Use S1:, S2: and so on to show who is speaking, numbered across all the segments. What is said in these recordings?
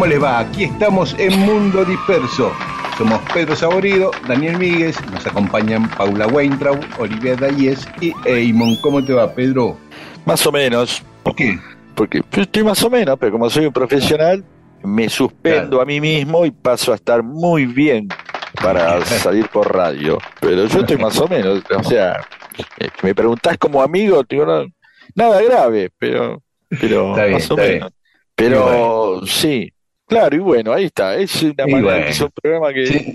S1: ¿Cómo les va? Aquí estamos en Mundo Disperso. Somos Pedro Saborido, Daniel Míguez, nos acompañan Paula Weintraub, Olivia Dayes y Eamon. ¿Cómo te va, Pedro?
S2: Más o menos.
S1: ¿Por qué?
S2: Porque estoy más o menos, pero como soy un profesional, me suspendo
S1: Claro.
S2: a mí mismo y paso a estar muy bien para salir por radio. Pero yo estoy más o menos, o sea, eh, me preguntás como amigo, digo, no, nada grave, pero, pero
S1: Está bien,
S2: más o menos. Pero sí, claro, y bueno, ahí está, es una manera,
S1: bueno.
S2: es un programa que
S1: Sí,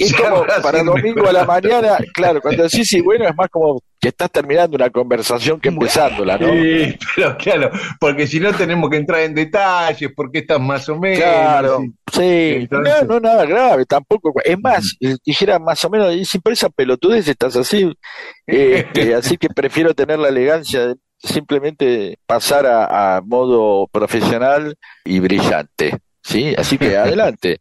S2: es, como para domingo a la mañana, claro, cuando decís sí, bueno, es más como que estás terminando una conversación que empezándola, ¿no?
S1: Sí, pero claro, porque si no tenemos que entrar en detalles, porque estás más o menos.
S2: Claro,
S1: sí.
S2: sí,
S1: Entonces-
S2: no, no nada grave, tampoco. Es más, eh, dijera más o menos, y si por esa pelotudez estás así, este, así que prefiero tener la elegancia de simplemente pasar a, a modo profesional y brillante, ¿sí? Así que adelante.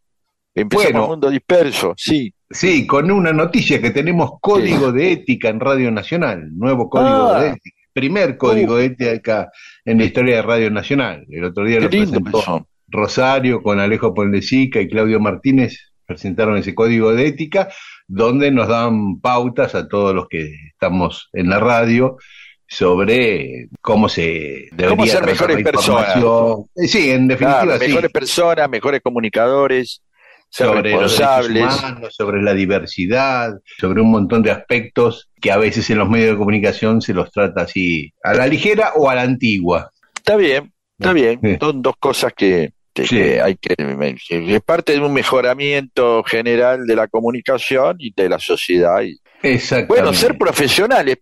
S2: Empezamos
S1: Bueno.
S2: el mundo disperso, sí.
S1: Sí, con una noticia que tenemos código de ética en Radio Nacional, nuevo código
S2: Ah.
S1: de ética, primer código de ética en la historia de Radio Nacional. El otro día lo presentó
S2: eso.
S1: Rosario con Alejo Ponlecica y Claudio Martínez, presentaron ese código de ética donde nos dan pautas a todos los que estamos en la radio sobre cómo se debería
S2: Cómo ser mejores.
S1: Eh, Sí, en definitiva,
S2: Claro,
S1: sí.
S2: mejores personas, mejores comunicadores, ser
S1: sobre los
S2: responsables.
S1: derechos humanos, sobre la diversidad, sobre un montón de aspectos que a veces en los medios de comunicación se los trata así a la ligera o a la antigua.
S2: Está bien, está bien.
S1: Sí.
S2: Son dos cosas que, que-
S1: Sí.
S2: que hay que, que es parte de un mejoramiento general de la comunicación y de la sociedad. Y, bueno, ser profesionales,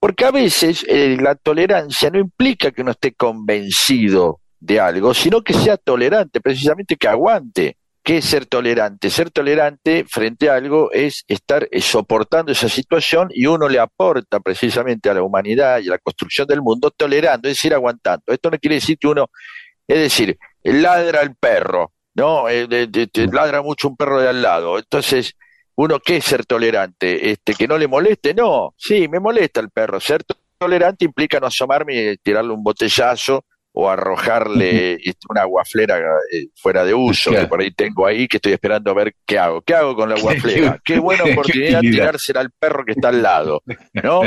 S2: porque a veces eh, la tolerancia no implica que uno esté convencido de algo, sino que sea tolerante, precisamente que aguante. ¿Qué es ser tolerante? Ser tolerante frente a algo es estar eh, soportando esa situación y uno le aporta precisamente a la humanidad y a la construcción del mundo tolerando, es decir, aguantando. Esto no quiere decir que uno, es decir, ladra el perro, ¿no? Eh, ladra mucho un perro de al lado. Entonces, uno, ¿qué es ser tolerante? Este, ¿Que no le moleste? No, sí, me molesta el perro. Ser to- tolerante implica no asomarme y tirarle un botellazo o arrojarle este, una guaflera eh, fuera de uso,
S1: Claro.
S2: que por ahí tengo ahí, que estoy esperando a ver qué hago. ¿Qué hago con la guaflera? Qué buena oportunidad tirársela al perro que está al lado, ¿no?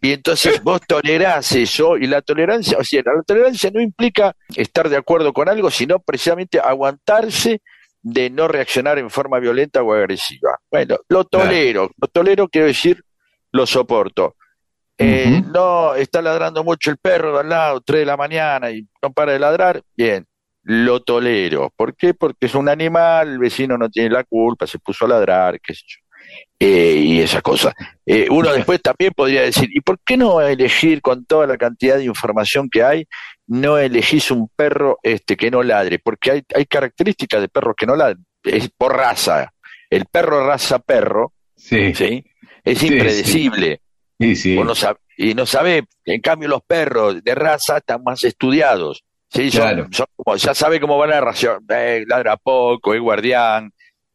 S2: Y entonces vos tolerás eso, y la tolerancia, o sea, la tolerancia no implica estar de acuerdo con algo, sino precisamente aguantarse de no reaccionar en forma violenta o agresiva. Bueno, lo tolero, lo tolero quiero decir, lo soporto. Eh. No está ladrando mucho el perro de al lado, 3 de la mañana y no para de ladrar, bien, lo tolero. ¿Por qué? Porque es un animal, el vecino no tiene la culpa, se puso a ladrar, qué sé yo. Eh, y esas cosas. Eh, uno después también podría decir, ¿y por qué no elegir con toda la cantidad de información que hay, no elegís un perro este que no ladre? Porque hay, hay características de perros que no ladren, es por raza. El perro raza perro,
S1: Sí,
S2: ¿sí? Es
S1: Sí,
S2: impredecible.
S1: sí,
S2: no y no sabe, en cambio los perros de raza están más estudiados. ¿sí? Son-
S1: Claro.
S2: son como- ya sabe cómo van a ración, eh, ladra poco, es guardián,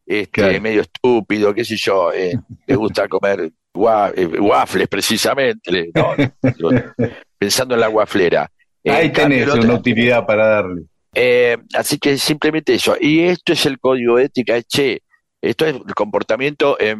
S2: este,
S1: Claro.
S2: medio estúpido, qué sé yo, eh, le gusta comer eh, waffles precisamente, no, pensando en la guaflera.
S1: Ahí tenés una utilidad para darle.
S2: Eh, así que simplemente eso. Y esto es el código de ética, che, esto es el comportamiento, eh,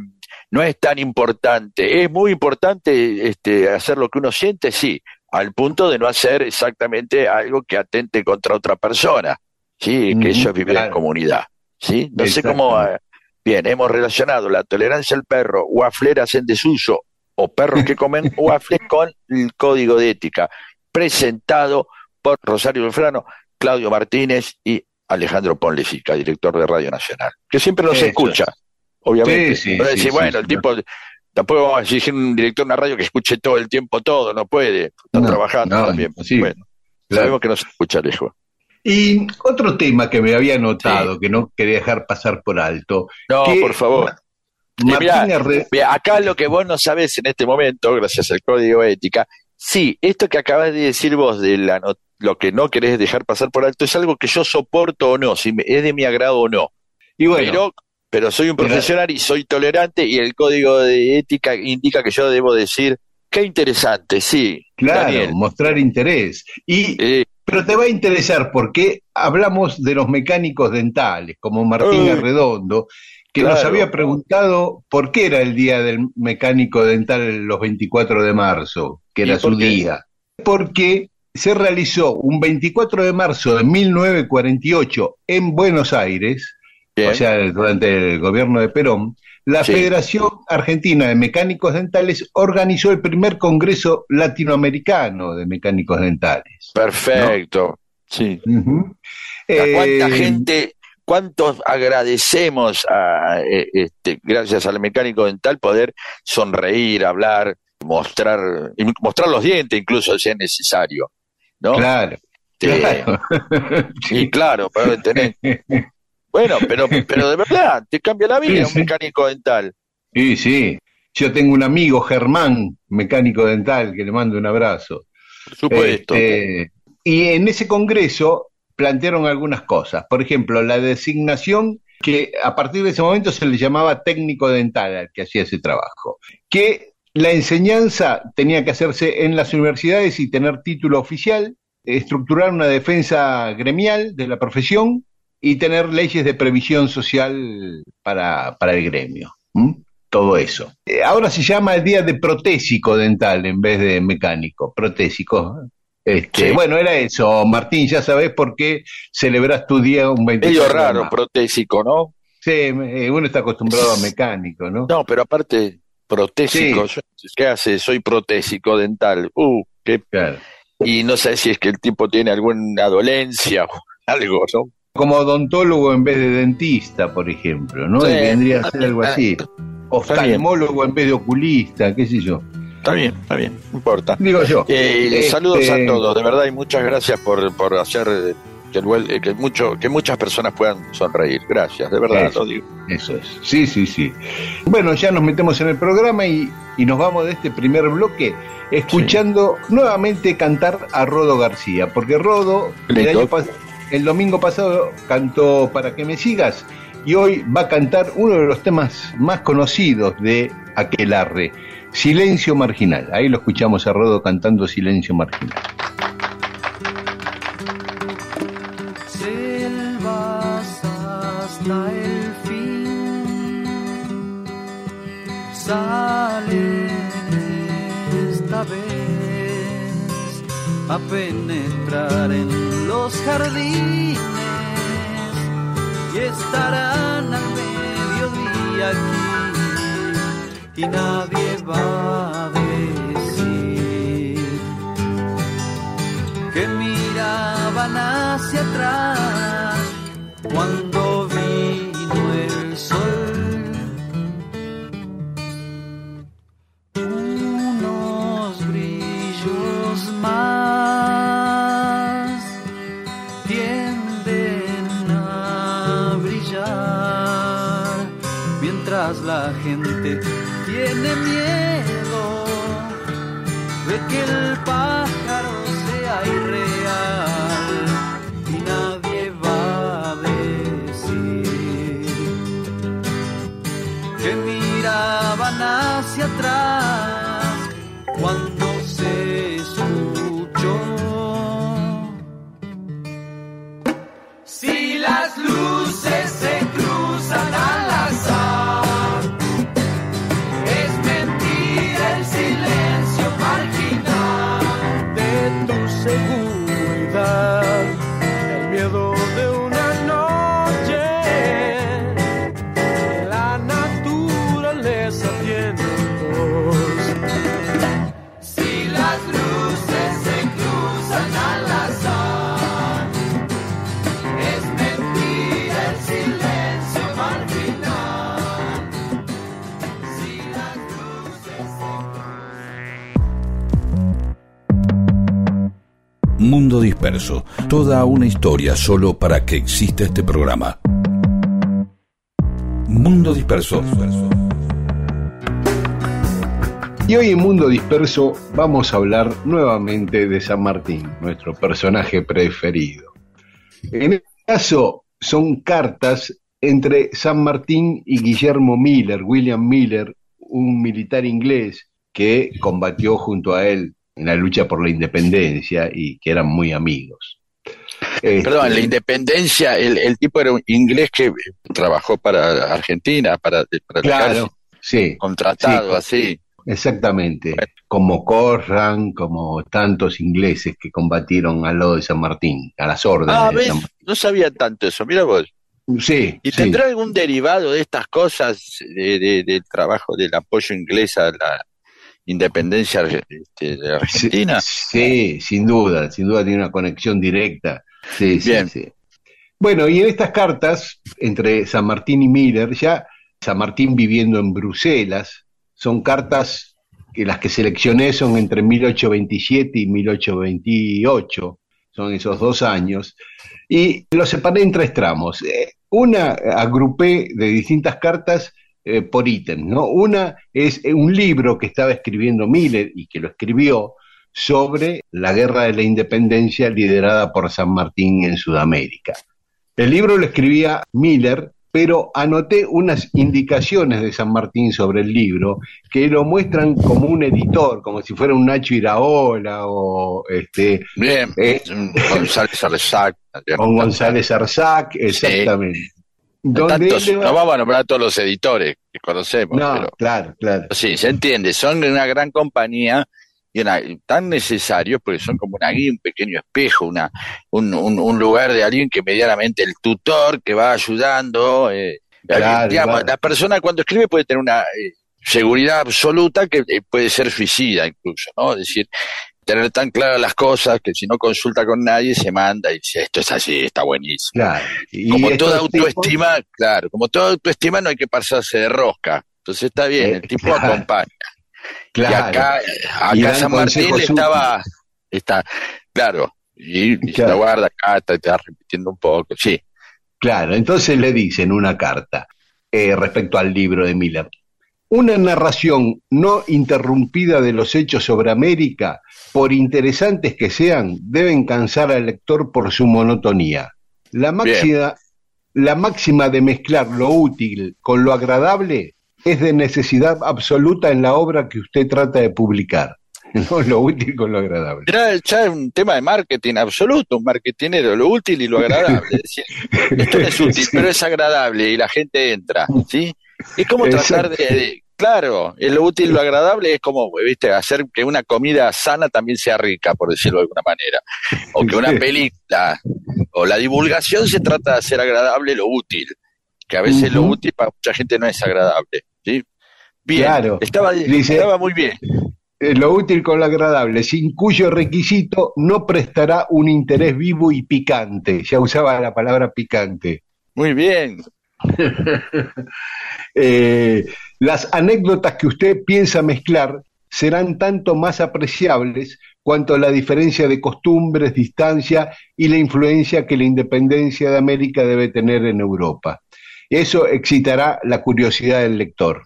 S2: no es tan importante. Es muy importante este, hacer lo que uno siente, sí, al punto de no hacer exactamente algo que atente contra otra persona, sí, que eso es vivir en comunidad, sí. No sé cómo. Eh, bien, hemos relacionado la tolerancia al perro, wafleras en desuso o perros que comen waffles con el código de ética, presentado por Rosario Belfrano, Claudio Martínez y Alejandro Ponlecica, director de Radio Nacional, que siempre nos escucha, obviamente. Sí, sí, bueno, el tipo, tampoco vamos a exigir un director de una radio que escuche todo el tiempo todo, no puede, está trabajando también. Bueno, sabemos que nos escucha Alejo.
S1: Y otro tema que me había notado, que no quería dejar pasar por alto.
S2: No, por favor. acá lo que vos no sabés en este momento, gracias al código ética, sí, esto que acabas de decir vos de la, lo que no querés dejar pasar por alto es algo que yo soporto o no, si es de mi agrado o no. Y bueno, pero, soy un profesional y soy tolerante y el código de ética indica que yo debo decir, qué interesante, sí.
S1: Claro, mostrar interés. Y, Pero te va a interesar porque hablamos de los mecánicos dentales, como Martín Arredondo, que nos había preguntado por qué era el Día del Mecánico Dental los 24 de marzo, que era su día. Porque se realizó un 24 de marzo de 1948 en Buenos Aires, o sea, durante el gobierno de Perón, la Federación Argentina de Mecánicos Dentales organizó el primer Congreso Latinoamericano de Mecánicos Dentales.
S2: Perfecto, sí. ¿Cuánta eh, gente, cuántos agradecemos, a, eh, este, gracias al mecánico dental, poder sonreír, hablar, mostrar, mostrar los dientes incluso si es necesario?
S1: Claro.
S2: Sí, claro, Bueno, pero, pero de verdad, te cambia la vida un mecánico dental.
S1: Sí, sí. Yo tengo un amigo, Germán, mecánico dental, que le mando un abrazo.
S2: Por supuesto.
S1: Este, y en ese congreso plantearon algunas cosas. Por ejemplo, la designación que a partir de ese momento se le llamaba técnico dental al que hacía ese trabajo. Que la enseñanza tenía que hacerse en las universidades y tener título oficial, estructurar una defensa gremial de la profesión y tener leyes de previsión social para, el gremio. Todo eso. Eh, ahora se llama el día de protésico dental en vez de mecánico, protésico. Este, Bueno, era eso. Martín, ya sabes por qué celebras tu día un
S2: 24 Medio raro, protésico, ¿no?
S1: Sí, eh, uno está acostumbrado a mecánico, ¿no?
S2: No, pero aparte, protésico. ¿Qué hace? Soy protésico dental. Uh, qué... Y no sé si es que el tipo tiene alguna dolencia o algo, ¿no?
S1: Como odontólogo en vez de dentista, por ejemplo, ¿no? Vendría a ser algo así. Oftalmólogo en vez de oculista, qué sé yo.
S2: Está bien, está bien, no importa.
S1: Digo yo.
S2: Eh, Saludos a este, todos, de verdad, y muchas gracias por, por hacer que, eh, que, mucho, que muchas personas puedan sonreír. Gracias, de verdad
S1: eso,
S2: lo digo.
S1: Eso es, sí, sí, sí. Bueno, ya nos metemos en el programa y, nos vamos de este primer bloque escuchando nuevamente cantar a Rodo García, porque Rodo el, el domingo pasado cantó Para que me sigas y hoy va a cantar uno de los temas más conocidos de Aquelarre, Silencio Marginal. Ahí lo escuchamos a Rodo cantando Silencio Marginal.
S3: Esta vez a penetrar en los jardines y estarán al mediodía aquí y nadie va a decir que miraban hacia atrás la gente tiene miedo de que el pájaro desatientos. Si las luces se cruzan al azar, es mentira el silencio marginal. Si las luces se cruzan
S4: Mundo Disperso, toda una historia solo para que exista este programa. Mundo Disperso.
S1: Y hoy en Mundo Disperso vamos a hablar nuevamente de San Martín, nuestro personaje preferido. En este caso son cartas entre San Martín y Guillermo Miller, William Miller, un militar inglés que combatió junto a él en la lucha por la independencia y que eran muy amigos.
S2: Perdón, la este, independencia, el, tipo era un inglés que trabajó para Argentina, para, para
S1: claro, sí,
S2: contratado así.
S1: Exactamente, como Corran, como tantos ingleses que combatieron al lado de San Martín, a las órdenes.
S2: Ah, ¿ves? No sabía tanto eso, mira vos.
S1: Sí.
S2: ¿Y tendrá algún derivado de estas cosas de, del trabajo del apoyo inglés a la independencia este, de Argentina?
S1: Sí, sin duda, sin duda tiene una conexión directa. Sí, Bien. sí, Bueno, y en estas cartas entre San Martín y Miller, ya San Martín viviendo en Bruselas, son cartas que las que seleccioné son entre 1827 y 1828, son esos dos años, y los separé en tres tramos. Eh, una agrupé de distintas cartas eh, por ítem, ¿no? Una es eh, un libro que estaba escribiendo Miller y que lo escribió sobre la guerra de la independencia liderada por San Martín en Sudamérica. El libro lo escribía Miller pero anoté unas indicaciones de San Martín sobre el libro que lo muestran como un editor, como si fuera un Nacho Iraola o este
S2: Bien, eh, González Arzac.
S1: Con González Arzac, exactamente.
S2: no vamos a nombrar a todos los editores que conocemos.
S1: No, claro, claro.
S2: Sí, se entiende, son una gran compañía y tan necesarios porque son como una guía, un pequeño espejo, una, un, un, lugar de alguien que medianamente el tutor que va ayudando. Eh, La persona cuando escribe puede tener una eh, seguridad absoluta que eh, puede ser suicida incluso, ¿no? Es decir, tener tan claras las cosas que si no consulta con nadie se manda y dice esto es así, está buenísimo. como toda autoestima, claro, como toda autoestima no hay que pasarse de rosca. Entonces está bien, el tipo acompaña. Claro. Y acá, acá San Martín estaba, está, claro, y, la guarda acá, está, repitiendo un poco, sí.
S1: Claro, entonces le dicen una carta eh, respecto al libro de Miller. Una narración no interrumpida de los hechos sobre América, por interesantes que sean, deben cansar al lector por su monotonía. La máxima, la máxima de mezclar lo útil con lo agradable es de necesidad absoluta en la obra que usted trata de publicar. No lo útil con lo agradable.
S2: Ya un tema de marketing absoluto, un marketingero, lo útil y lo agradable. esto no es útil, pero es agradable y la gente entra, ¿sí? Es como tratar de, claro, lo útil y lo agradable es como, viste, hacer que una comida sana también sea rica, por decirlo de alguna manera. O que una película, o la divulgación se trata de hacer agradable lo útil, que a veces lo útil para mucha gente no es agradable. Bien, claro. estaba, estaba muy bien.
S1: Eh, lo útil con lo agradable, sin cuyo requisito no prestará un interés vivo y picante. Ya usaba la palabra picante.
S2: Muy bien.
S1: Eh, las anécdotas que usted piensa mezclar serán tanto más apreciables cuanto la diferencia de costumbres, distancia y la influencia que la independencia de América debe tener en Europa. Eso excitará la curiosidad del lector.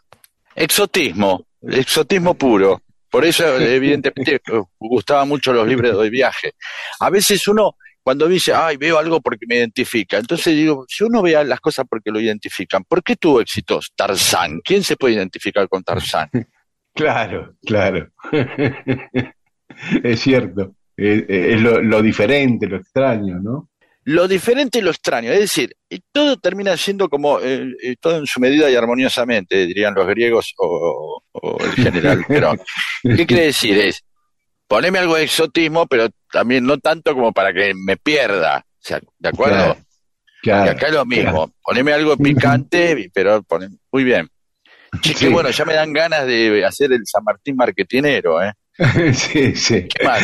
S2: Exotismo, exotismo puro. Por eso, evidentemente, gustaba mucho los libros de viaje. A veces uno, cuando dice, ay, veo algo porque me identifica, entonces digo, si uno ve las cosas porque lo identifican, ¿por qué tuvo éxitos Tarzán? ¿Quién se puede identificar con Tarzán?
S1: Claro, claro. es cierto. Es, lo diferente, lo extraño, ¿no?
S2: Lo diferente y lo extraño. Es decir, todo termina siendo como, eh, eh, todo en su medida y armoniosamente, dirían los griegos o, el general Pero, ¿Qué quiere decir? Es, poneme algo de exotismo, pero también no tanto como para que me pierda. O sea, ¿de acuerdo? y acá es lo mismo. Poneme algo picante, pero muy bien. Che, bueno, ya me dan ganas de hacer el San Martín marketinero, ¿eh?
S1: sí, sí. ¿Qué más?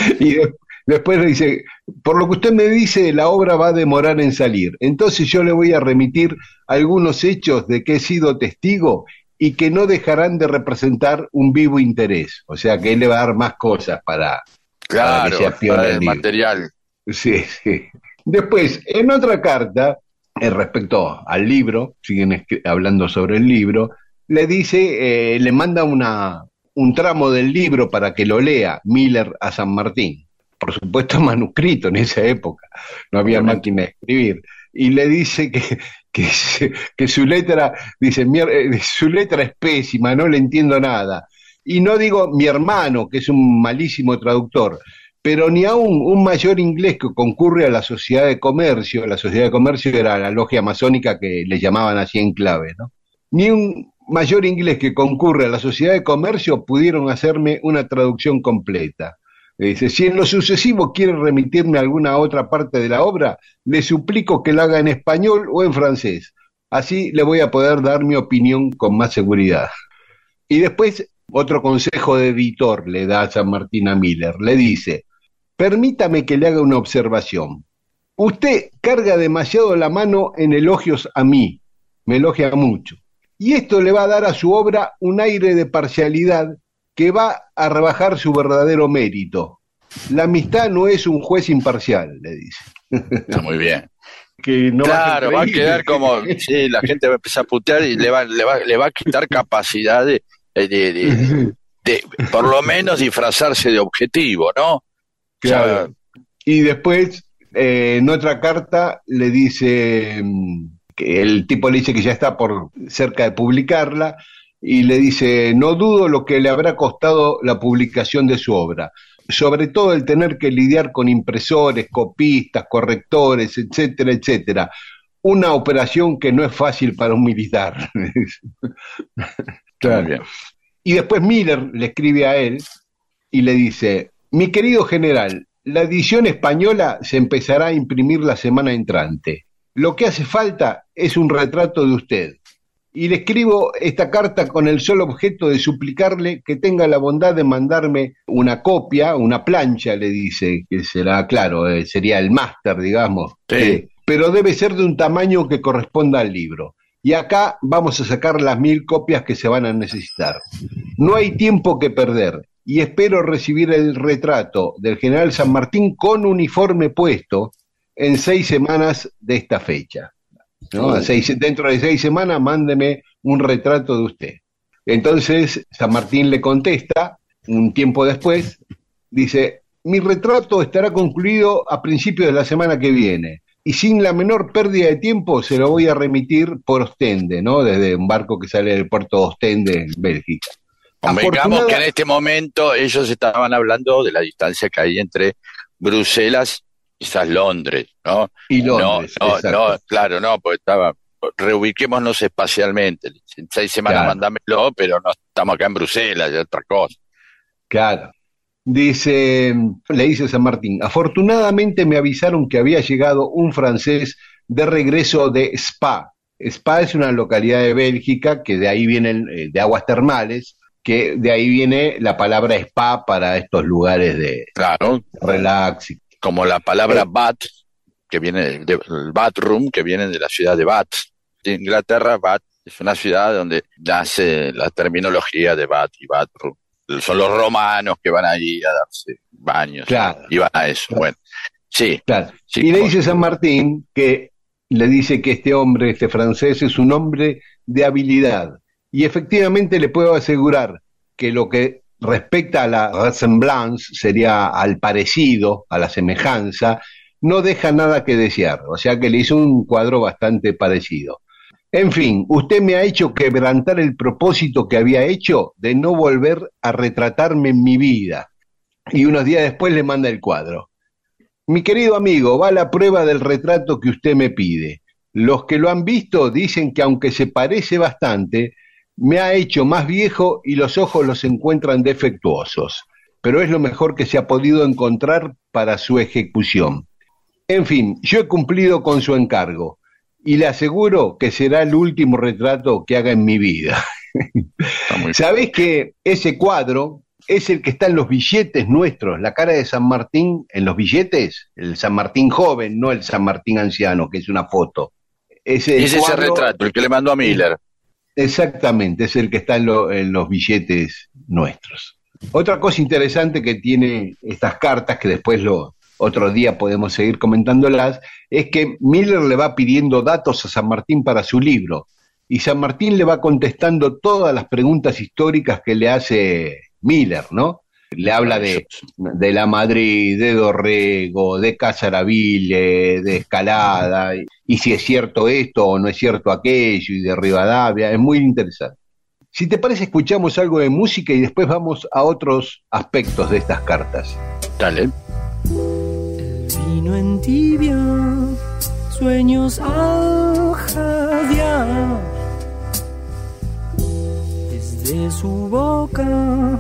S1: Después dice, por lo que usted me dice, la obra va a demorar en salir. Entonces yo le voy a remitir algunos hechos de que he sido testigo y que no dejarán de representar un vivo interés. O sea que él le va a dar más cosas para,
S2: claro, que sea el material.
S1: Sí, sí. Después, en otra carta, eh, respecto al libro, siguen hablando sobre el libro, le dice, eh, le manda una, un tramo del libro para que lo lea Miller a San Martín. Por supuesto, manuscrito en esa época, no había máquina de escribir. Y le dice que, que, su letra, dice, eh, su letra es pésima, no le entiendo nada. Y no digo mi hermano, que es un malísimo traductor, pero ni aún un mayor inglés que concurre a la sociedad de comercio, la sociedad de comercio era la logia masónica que le llamaban así en clave, ¿no? Ni un mayor inglés que concurre a la sociedad de comercio pudieron hacerme una traducción completa. Dice, si en lo sucesivo quiere remitirme a alguna otra parte de la obra, le suplico que la haga en español o en francés. Así le voy a poder dar mi opinión con más seguridad. Y después, otro consejo de editor le da a San Martín a Miller. Le dice, Permítame que le haga una observación. Usted carga demasiado la mano en elogios a mí, me elogia mucho. Y esto le va a dar a su obra un aire de parcialidad que va a rebajar su verdadero mérito. La amistad no es un juez imparcial, le dice.
S2: Está muy bien.
S1: que no
S2: claro, va a, quedar como, sí, la gente va a empezar a putear y le va, le va, le va a quitar capacidad de, de, de, por lo menos disfrazarse de objetivo, ¿no?
S1: Y después, eh, en otra carta, le dice mm, que el tipo le dice que ya está por cerca de publicarla y le dice, no dudo lo que le habrá costado la publicación de su obra, sobre todo el tener que lidiar con impresores, copistas, correctores, etcétera, etcétera. Una operación que no es fácil para un militar.
S2: claro.
S1: Y después Miller le escribe a él y le dice, mi querido general, la edición española se empezará a imprimir la semana entrante. Lo que hace falta es un retrato de usted. Y le escribo esta carta con el solo objeto de suplicarle que tenga la bondad de mandarme una copia, una plancha, le dice, que será, claro, eh, sería el máster, digamos.
S2: Sí.
S1: pero debe ser de un tamaño que corresponda al libro. Y acá vamos a sacar las mil copias que se van a necesitar. No hay tiempo que perder y espero recibir el retrato del general San Martín con uniforme puesto en seis semanas de esta fecha. Dentro de seis semanas mándeme un retrato de usted. Entonces San Martín le contesta, un tiempo después, dice, mi retrato estará concluido a principios de la semana que viene y sin la menor pérdida de tiempo se lo voy a remitir por Ostende, ¿no? Desde un barco que sale del puerto de Ostende, en Bélgica.
S2: Convengamos que en este momento ellos estaban hablando de la distancia que hay entre Bruselas quizás Londres, ¿no?
S1: Y Londres.
S2: No, no, claro, no, porque estaba. Reubiquémonos espacialmente. En seis semanas mandámelo, pero no estamos acá en Bruselas, y otra cosa.
S1: Claro. Dice, le dice San Martín, afortunadamente me avisaron que había llegado un francés de regreso de Spa. Spa es una localidad de Bélgica que de ahí vienen eh, de aguas termales que de ahí viene la palabra spa para estos lugares de
S2: claro.
S1: relax.
S2: Como la palabra eh. bat, que viene del bathroom, que viene de la ciudad de Bath. De Inglaterra, Bath es una ciudad donde nace la terminología de Bath y bathroom. Son los romanos que van allí a darse baños
S1: claro.
S2: y van a eso. Bueno, sí.
S1: Claro. y le dice San Martín que le dice que este hombre, este francés, es un hombre de habilidad, y efectivamente le puedo asegurar que lo que respecta a la resemblance, sería al parecido, a la semejanza, no deja nada que desear. O sea que le hizo un cuadro bastante parecido. En fin, usted me ha hecho quebrantar el propósito que había hecho de no volver a retratarme en mi vida. Y unos días después le manda el cuadro. Mi querido amigo, va la prueba del retrato que usted me pide. Los que lo han visto dicen que aunque se parece bastante, me ha hecho más viejo y los ojos los encuentran defectuosos, pero es lo mejor que se ha podido encontrar para su ejecución. En fin, yo he cumplido con su encargo y le aseguro que será el último retrato que haga en mi vida. ¿Sabés que ese cuadro es el que está en los billetes nuestros, la cara de San Martín en los billetes? El San Martín joven, no el San Martín anciano, que es una foto.
S2: Ese es ese retrato, el que le mandó a Miller.
S1: Exactamente, es el que está en, los billetes nuestros. Otra cosa interesante que tiene estas cartas, que después lo otro día podemos seguir comentándolas, es que Miller le va pidiendo datos a San Martín para su libro y San Martín le va contestando todas las preguntas históricas que le hace Miller, ¿no? Le habla de, de la Madrid, de Dorrego, de Casaraville, de Escalada, y, y si es cierto esto o no es cierto aquello, y de Rivadavia, es muy interesante. Si te parece, escuchamos algo de música y después vamos a otros aspectos de estas cartas.
S2: Dale.
S5: Vino en tibia, sueños al jadear. Desde su boca,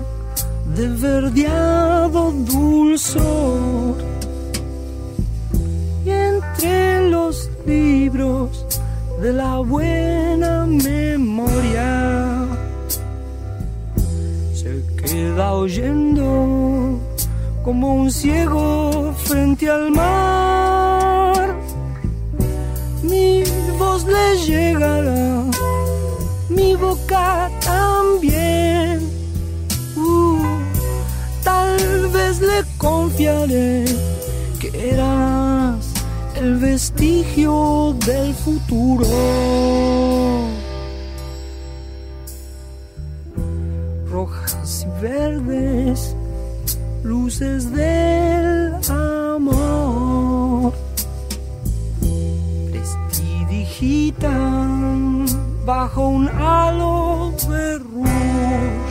S5: de verdeado dulzor. Y entre los libros de la buena memoria, se queda oyendo como un ciego frente al mar. Mi voz le llegará, mi boca también. Uh, tal vez le confiaré que eras el vestigio del futuro. Rojas y verdes luces del amor prestidigitan bajo un halo de.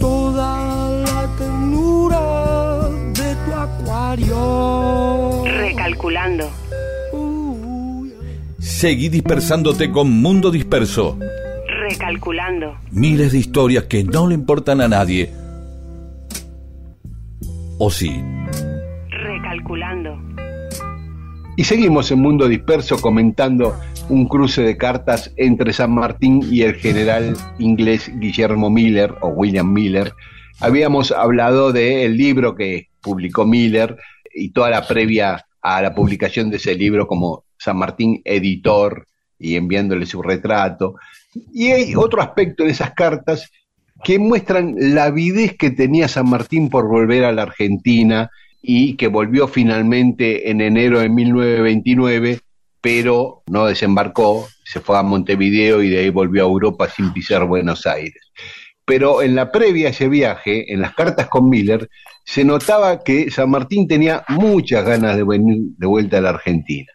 S5: toda la ternura de tu acuario.
S6: Recalculando.
S3: Seguí dispersándote con Mundo Disperso.
S6: Recalculando.
S3: Miles de historias que no le importan a nadie. ¿O sí?
S6: Recalculando.
S1: Y seguimos en Mundo Disperso comentando un cruce de cartas entre San Martín y el general inglés Guillermo Miller o William Miller. Habíamos hablado del libro que publicó Miller y toda la previa a la publicación de ese libro como San Martín editor y enviándole su retrato. Y hay otro aspecto en esas cartas que muestran la avidez que tenía San Martín por volver a la Argentina y que volvió finalmente en enero de 1929, pero no desembarcó, se fue a Montevideo y de ahí volvió a Europa sin pisar Buenos Aires. Pero en la previa a ese viaje, en las cartas con Miller, se notaba que San Martín tenía muchas ganas de venir de vuelta a la Argentina.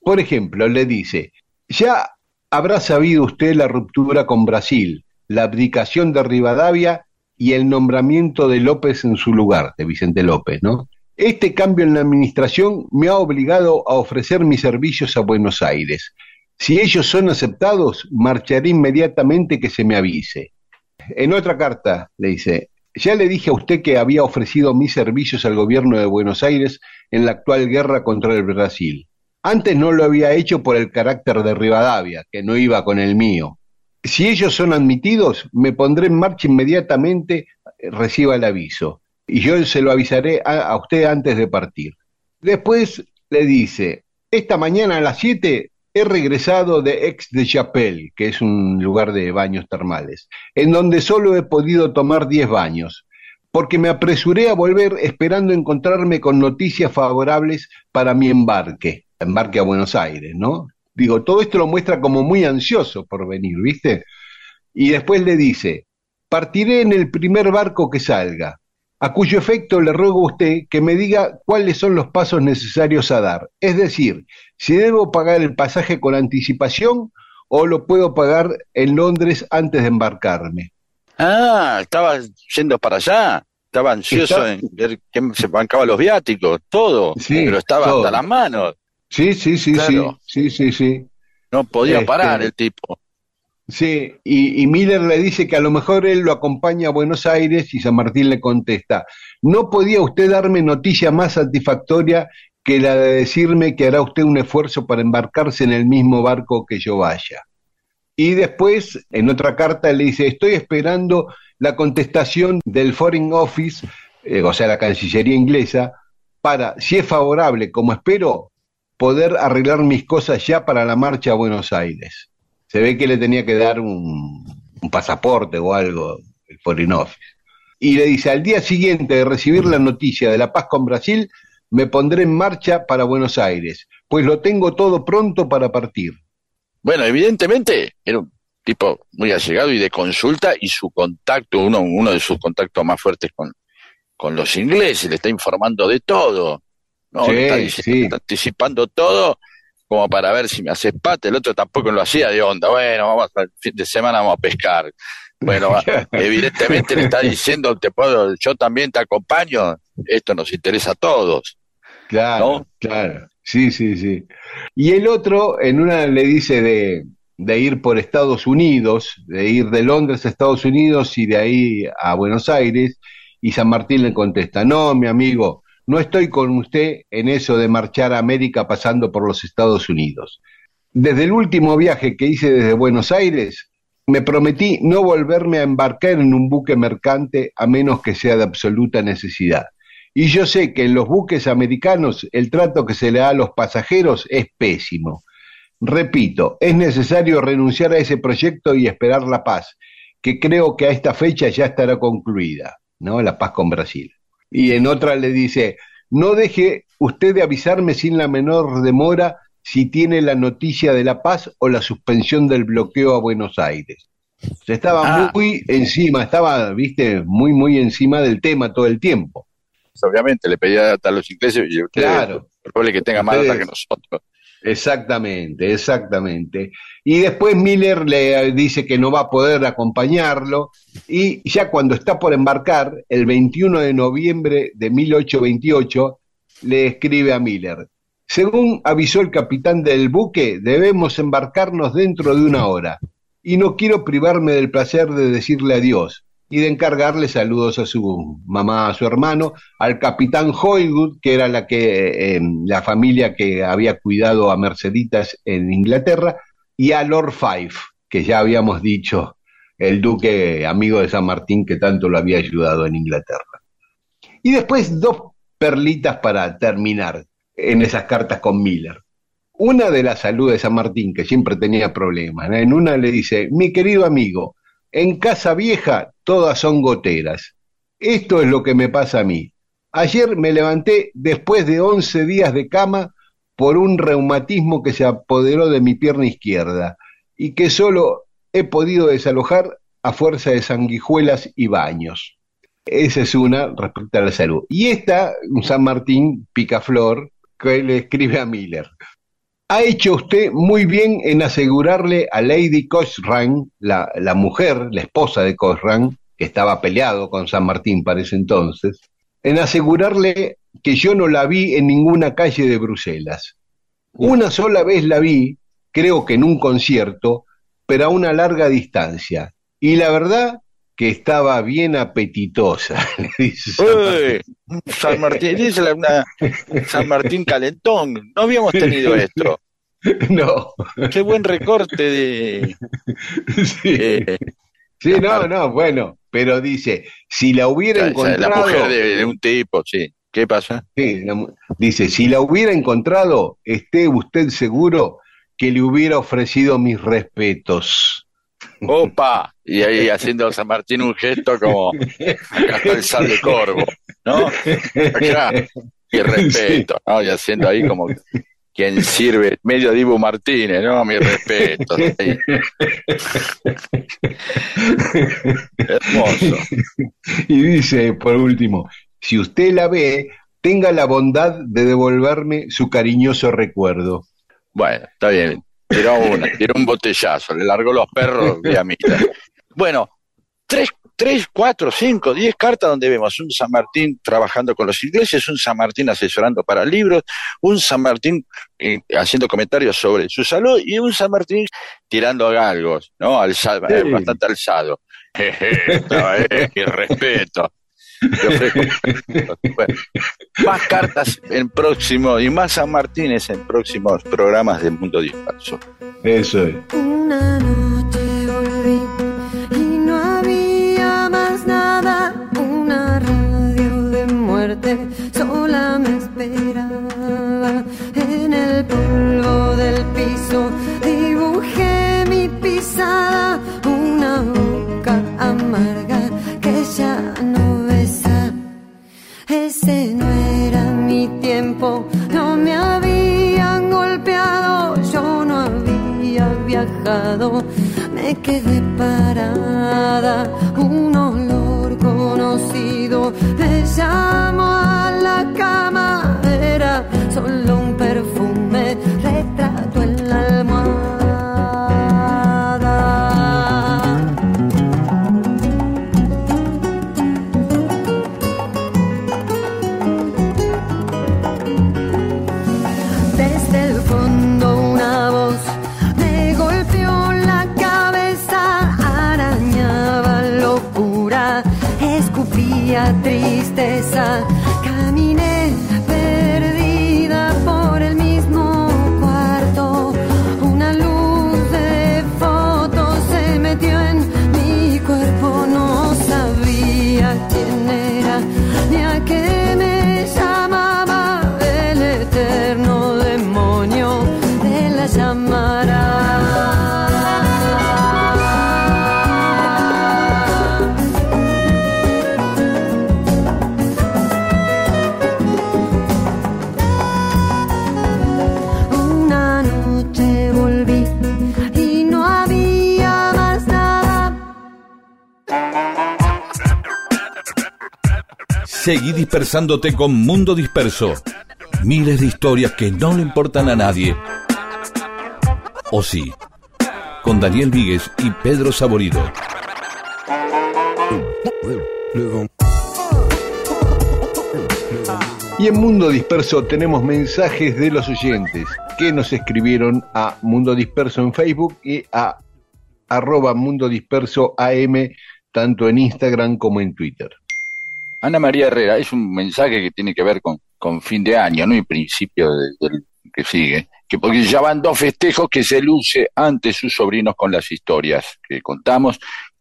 S1: Por ejemplo, le dice, ya habrá sabido usted la ruptura con Brasil, la abdicación de Rivadavia y el nombramiento de López en su lugar, de Vicente López, ¿no? Este cambio en la administración me ha obligado a ofrecer mis servicios a Buenos Aires. Si ellos son aceptados, marcharé inmediatamente que se me avise. En otra carta le dice, ya le dije a usted que había ofrecido mis servicios al gobierno de Buenos Aires en la actual guerra contra el Brasil. Antes no lo había hecho por el carácter de Rivadavia, que no iba con el mío. Si ellos son admitidos, me pondré en marcha inmediatamente, eh, reciba el aviso. Y yo se lo avisaré a, a usted antes de partir. Después le dice, esta mañana a las 7 he regresado de Ex de Chapelle, que es un lugar de baños termales, en donde solo he podido tomar 10 baños, porque me apresuré a volver esperando encontrarme con noticias favorables para mi embarque, embarque a Buenos Aires, ¿no? Digo, todo esto lo muestra como muy ansioso por venir, ¿viste? Y después le dice, partiré en el primer barco que salga, a cuyo efecto le ruego a usted que me diga cuáles son los pasos necesarios a dar. Es decir, si debo pagar el pasaje con anticipación o lo puedo pagar en Londres antes de embarcarme.
S2: Ah, estaba yendo para allá. Estaba ansioso
S1: Está-
S2: en ver quién se bancaba los viáticos, todo.
S1: Sí,
S2: pero estaba
S1: todo.
S2: hasta las manos.
S1: Sí, sí, sí,
S2: Claro.
S1: sí, sí, sí, sí.
S2: No podía
S1: Este-
S2: parar el tipo.
S1: Sí, y, Miller le dice que a lo mejor él lo acompaña a Buenos Aires y San Martín le contesta, ¿no podía usted darme noticia más satisfactoria que la de decirme que hará usted un esfuerzo para embarcarse en el mismo barco que yo vaya? Y después, en otra carta, le dice, estoy esperando la contestación del Foreign Office, eh, o sea, la Cancillería inglesa, para, si es favorable, como espero, poder arreglar mis cosas ya para la marcha a Buenos Aires. Se ve que le tenía que dar un, un pasaporte o algo, el Foreign Office. Y le dice, al día siguiente de recibir la noticia de la paz con Brasil, me pondré en marcha para Buenos Aires, pues lo tengo todo pronto para partir.
S2: Bueno, evidentemente era un tipo muy allegado y de consulta y su contacto, uno, uno de sus contactos más fuertes con, con los ingleses, le está informando de todo, ¿no?
S1: Sí,
S2: Le está, diciendo-
S1: sí.
S2: está anticipando todo como para ver si me hace pate, el otro tampoco lo hacía de onda, bueno, vamos al fin de semana vamos a pescar. Bueno, evidentemente le está diciendo, te puedo, yo también te acompaño, esto nos interesa a todos.
S1: Claro,
S2: ¿No?
S1: claro. Sí, sí, sí. Y el otro, en una le dice de, de ir por Estados Unidos, de ir de Londres a Estados Unidos y de ahí a Buenos Aires, y San Martín le contesta, no, mi amigo, no estoy con usted en eso de marchar a América pasando por los Estados Unidos. Desde el último viaje que hice desde Buenos Aires, me prometí no volverme a embarcar en un buque mercante a menos que sea de absoluta necesidad. Y yo sé que en los buques americanos el trato que se le da a los pasajeros es pésimo. Repito, es necesario renunciar a ese proyecto y esperar la paz, que creo que a esta fecha ya estará concluida, ¿no? La paz con Brasil. Y en otra le dice, no deje usted de avisarme sin la menor demora si tiene la noticia de la paz o la suspensión del bloqueo a Buenos Aires. Se estaba
S2: Ah.
S1: muy encima, estaba, viste, muy, muy encima del tema todo el tiempo.
S2: Obviamente le pedía data a los ingleses y ustedes,
S1: Claro.
S2: probable que tenga más data que nosotros.
S1: Exactamente, exactamente. Y después Miller le dice que no va a poder acompañarlo. Y ya cuando está por embarcar, el 21 de noviembre de 1828, le escribe a Miller, según avisó el capitán del buque, debemos embarcarnos dentro de una hora. Y no quiero privarme del placer de decirle adiós y de encargarle saludos a su mamá, a su hermano, al capitán Hoywood, que era la que eh, la familia que había cuidado a Merceditas en Inglaterra, y a Lord Fife, que ya habíamos dicho, el duque amigo de San Martín que tanto lo había ayudado en Inglaterra. Y después dos perlitas para terminar en esas cartas con Miller. Una de la salud de San Martín, que siempre tenía problemas. En una le dice, mi querido amigo, en casa vieja todas son goteras. Esto es lo que me pasa a mí. Ayer me levanté después de 11 días de cama por un reumatismo que se apoderó de mi pierna izquierda y que solo he podido desalojar a fuerza de sanguijuelas y baños. Esa es una respecto a la salud. Y esta, un San Martín picaflor, que le escribe a Miller. Ha hecho usted muy bien en asegurarle a Lady Cochrane, la, la mujer, la esposa de Cochrane, que estaba peleado con San Martín para ese entonces, en asegurarle que yo no la vi en ninguna calle de Bruselas. Una sola vez la vi, creo que en un concierto, pero a una larga distancia. Y la verdad que estaba bien apetitosa, dice San Martín.
S2: San Martín, dice la- una, San Martín calentón, no habíamos tenido esto.
S1: No,
S2: Qué buen recorte de...
S1: sí.
S2: eh,
S1: Sí, no, no, bueno, pero dice, si la hubiera
S2: la,
S1: encontrado,
S2: mujer de, de un tipo, sí. ¿Qué pasa?
S1: Sí, la dice, si la hubiera encontrado, esté usted seguro que le hubiera ofrecido mis respetos.
S2: ¡Opa! Y ahí haciendo a San Martín un gesto como acá está el sable corvo, ¿no? Acá, y respeto, ¿no? Y haciendo ahí como quien sirve, medio Dibu Martínez, ¿no? Mi respeto. Hermoso.
S1: Y dice, por último, si usted la ve, tenga la bondad de devolverme su cariñoso recuerdo.
S2: Bueno, está bien. Tiró una, tiró un botellazo, le largó los perros y a mí. Bueno, tres, tres, cuatro, cinco, diez cartas donde vemos un San Martín trabajando con los ingleses, un San Martín asesorando para libros, un San Martín eh, haciendo comentarios sobre su salud y un San Martín tirando galgos, ¿no? Alzado, eh, bastante alzado. Jeje, estaba, eh, respeto. Bueno, más cartas en próximo y más San Martínez en próximos programas del Mundo Disperso.
S1: Eso es.
S7: Una noche volví y no había más nada. Una radio de muerte sola me esperaba. Ese no era mi tiempo, no me habían golpeado, yo no había viajado, me quedé parada, un olor conocido, me llamó a la cama, era solo un
S3: Seguí dispersándote con Mundo Disperso. Miles de historias que no le importan a nadie. O sí. Con Daniel Víguez y Pedro Saborido.
S1: Y en Mundo Disperso tenemos mensajes de los oyentes que nos escribieron a Mundo Disperso en Facebook y a arroba Mundo Disperso AM, tanto en Instagram como en Twitter.
S2: Ana María Herrera, es un mensaje que tiene que ver con, con fin de año, ¿no? Y principio de- del que sigue. Que porque ya van dos festejos que se luce ante sus sobrinos con las historias que contamos.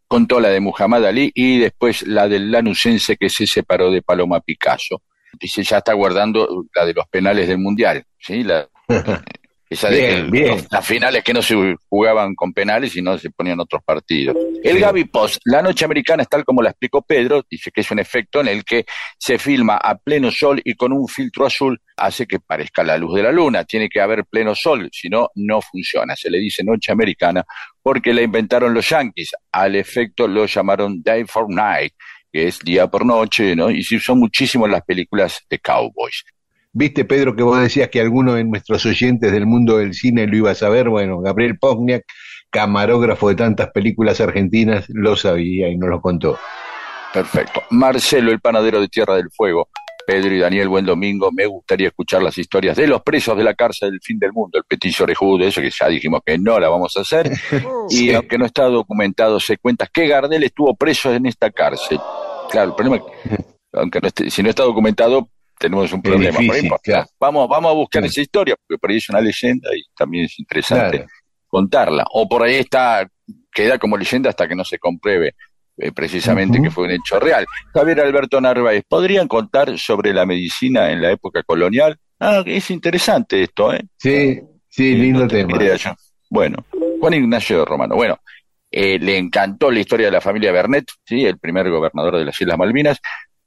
S2: Contó la de Muhammad Ali y después la del lanucense que se separó de Paloma Picasso. Dice, ya está guardando la de los penales del Mundial, ¿sí? La, esa de
S1: Bien, bien.
S2: las finales que no se jugaban con penales y no se ponían otros partidos. El Gaby Post, la noche americana es tal como la explicó Pedro, dice que es un efecto en el que se filma a pleno sol y con un filtro azul hace que parezca la luz de la luna. Tiene que haber pleno sol, si no, no funciona. Se le dice noche americana porque la inventaron los yankees. Al efecto lo llamaron Day for Night, que es día por noche, ¿no? Y se usó muchísimo en las películas de cowboys.
S1: Viste, Pedro, que vos decías que alguno de nuestros oyentes del mundo del cine lo iba a saber. Bueno, Gabriel Pozniak, camarógrafo de tantas películas argentinas, lo sabía y nos lo contó.
S2: Perfecto. Marcelo, el panadero de Tierra del Fuego. Pedro y Daniel, buen domingo. Me gustaría escuchar las historias de los presos de la cárcel del fin del mundo, el petiso orejudo, eso que ya dijimos que no la vamos a hacer. Y
S1: Sí.
S2: aunque no está documentado, se cuenta que Gardel estuvo preso en esta cárcel. Claro, el problema es que, aunque no esté- si no está documentado, tenemos un problema. Ahí,
S1: difícil, claro.
S2: vamos, vamos a buscar
S1: Claro.
S2: esa historia, porque por ahí es una leyenda y también es interesante
S1: Claro.
S2: contarla. O por ahí está, queda como leyenda hasta que no se compruebe eh, precisamente que fue un hecho real. Javier Alberto Narváez, ¿podrían contar sobre la medicina en la época colonial? Ah, es interesante esto, ¿eh?
S1: Sí, sí, lindo
S2: No tenía
S1: tema.
S2: Bueno, Juan Ignacio Romano. Bueno, eh, le encantó la historia de la familia Bernet, ¿sí? el primer gobernador de las Islas Malvinas,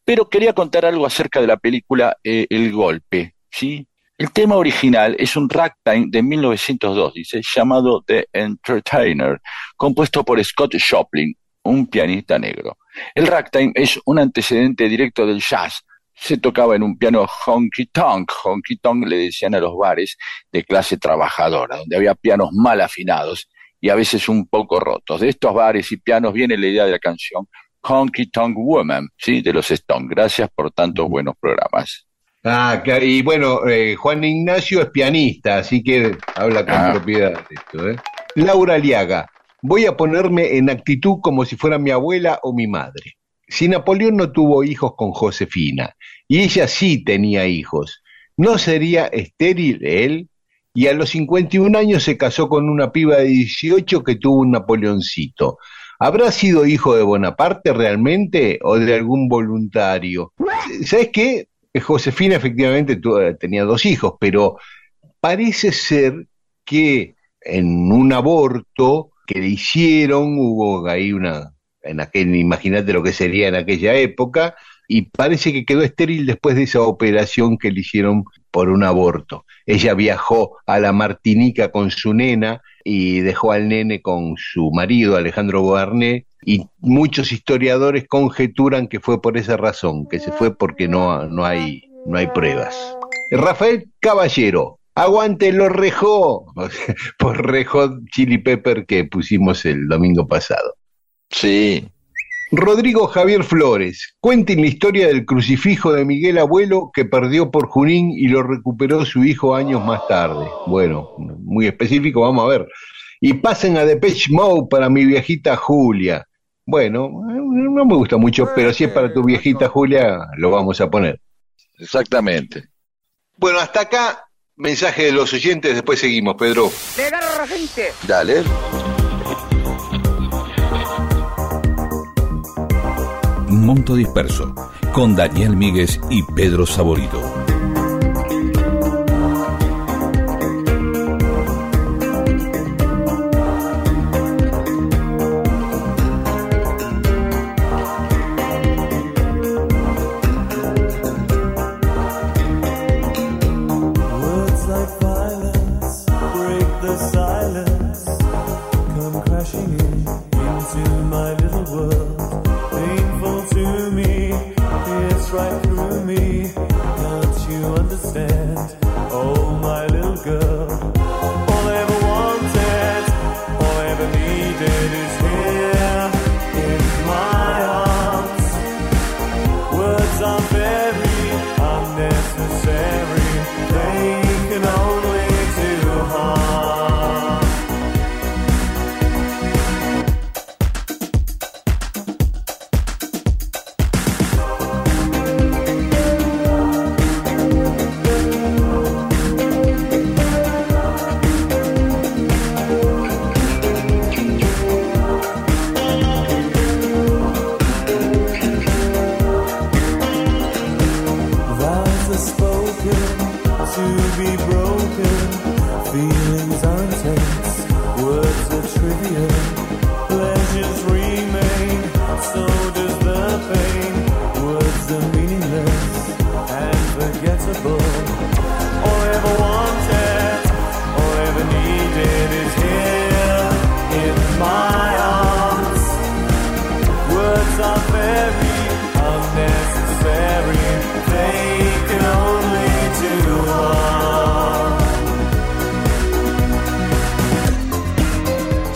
S2: pero quería contar algo acerca de la película eh, El Golpe. ¿sí? El tema original es un ragtime de 1902, dice, llamado The Entertainer, compuesto por Scott Joplin, un pianista negro. El ragtime es un antecedente directo del jazz. Se tocaba en un piano honky tonk. Honky tonk le decían a los bares de clase trabajadora, donde había pianos mal afinados y a veces un poco rotos. De estos bares y pianos viene la idea de la canción Honky Tonk Woman, ¿sí? de los Stones. Gracias por tantos buenos programas.
S1: Ah, claro, y bueno, eh, Juan Ignacio es pianista, así que habla con
S2: Ah.
S1: propiedad de esto. ¿eh? Laura Aliaga, voy a ponerme en actitud como si fuera mi abuela o mi madre. Si Napoleón no tuvo hijos con Josefina, y ella sí tenía hijos, ¿no sería estéril él? Y a los 51 años se casó con una piba de 18 que tuvo un Napoleoncito. ¿Habrá sido hijo de Bonaparte realmente o de algún voluntario? ¿Sabes qué? Josefina efectivamente tu- tenía dos hijos, pero parece ser que en un aborto que le hicieron, hubo ahí una, en aquel, imagínate lo que sería en aquella época, y parece que quedó estéril después de esa operación que le hicieron por un aborto. Ella viajó a la Martinica con su nena y dejó al nene con su marido, Alejandro Boarné, y muchos historiadores conjeturan que fue por esa razón, que se fue porque no, no, hay, no hay pruebas. Rafael Caballero, aguante los rejó, por rejó chili pepper que pusimos el domingo pasado.
S2: Sí.
S1: Rodrigo Javier Flores, cuenten la historia del crucifijo de Miguel Abuelo que perdió por Junín y lo recuperó su hijo años más tarde. Bueno, muy específico, vamos a ver. Y pasen a Depeche Mode para mi viejita Julia. Bueno, no me gusta mucho, pero si es para tu viejita Julia, lo vamos a poner.
S2: Exactamente.
S1: Bueno, hasta acá, mensaje de los oyentes, después seguimos, Pedro.
S2: Dale.
S8: Mundo Disperso, con Daniel Míguez y Pedro Saborido.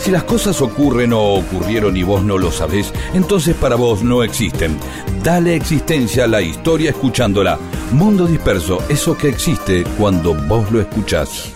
S8: Si las cosas ocurren o ocurrieron y vos no lo sabés, entonces para vos no existen. Dale existencia a la historia escuchándola. Mundo disperso, eso que existe cuando vos lo escuchás.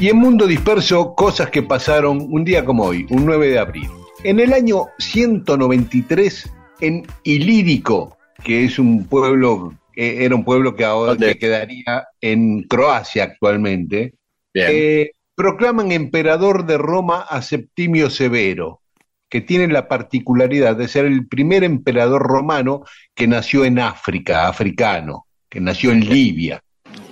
S1: Y en Mundo Disperso, cosas que pasaron un día como hoy, un 9 de abril. En el año 193, en Ilírico, que es un pueblo, eh, era un pueblo que ahora que quedaría en Croacia actualmente, eh, proclaman emperador de Roma a Septimio Severo, que tiene la particularidad de ser el primer emperador romano que nació en África, africano, que nació en Libia.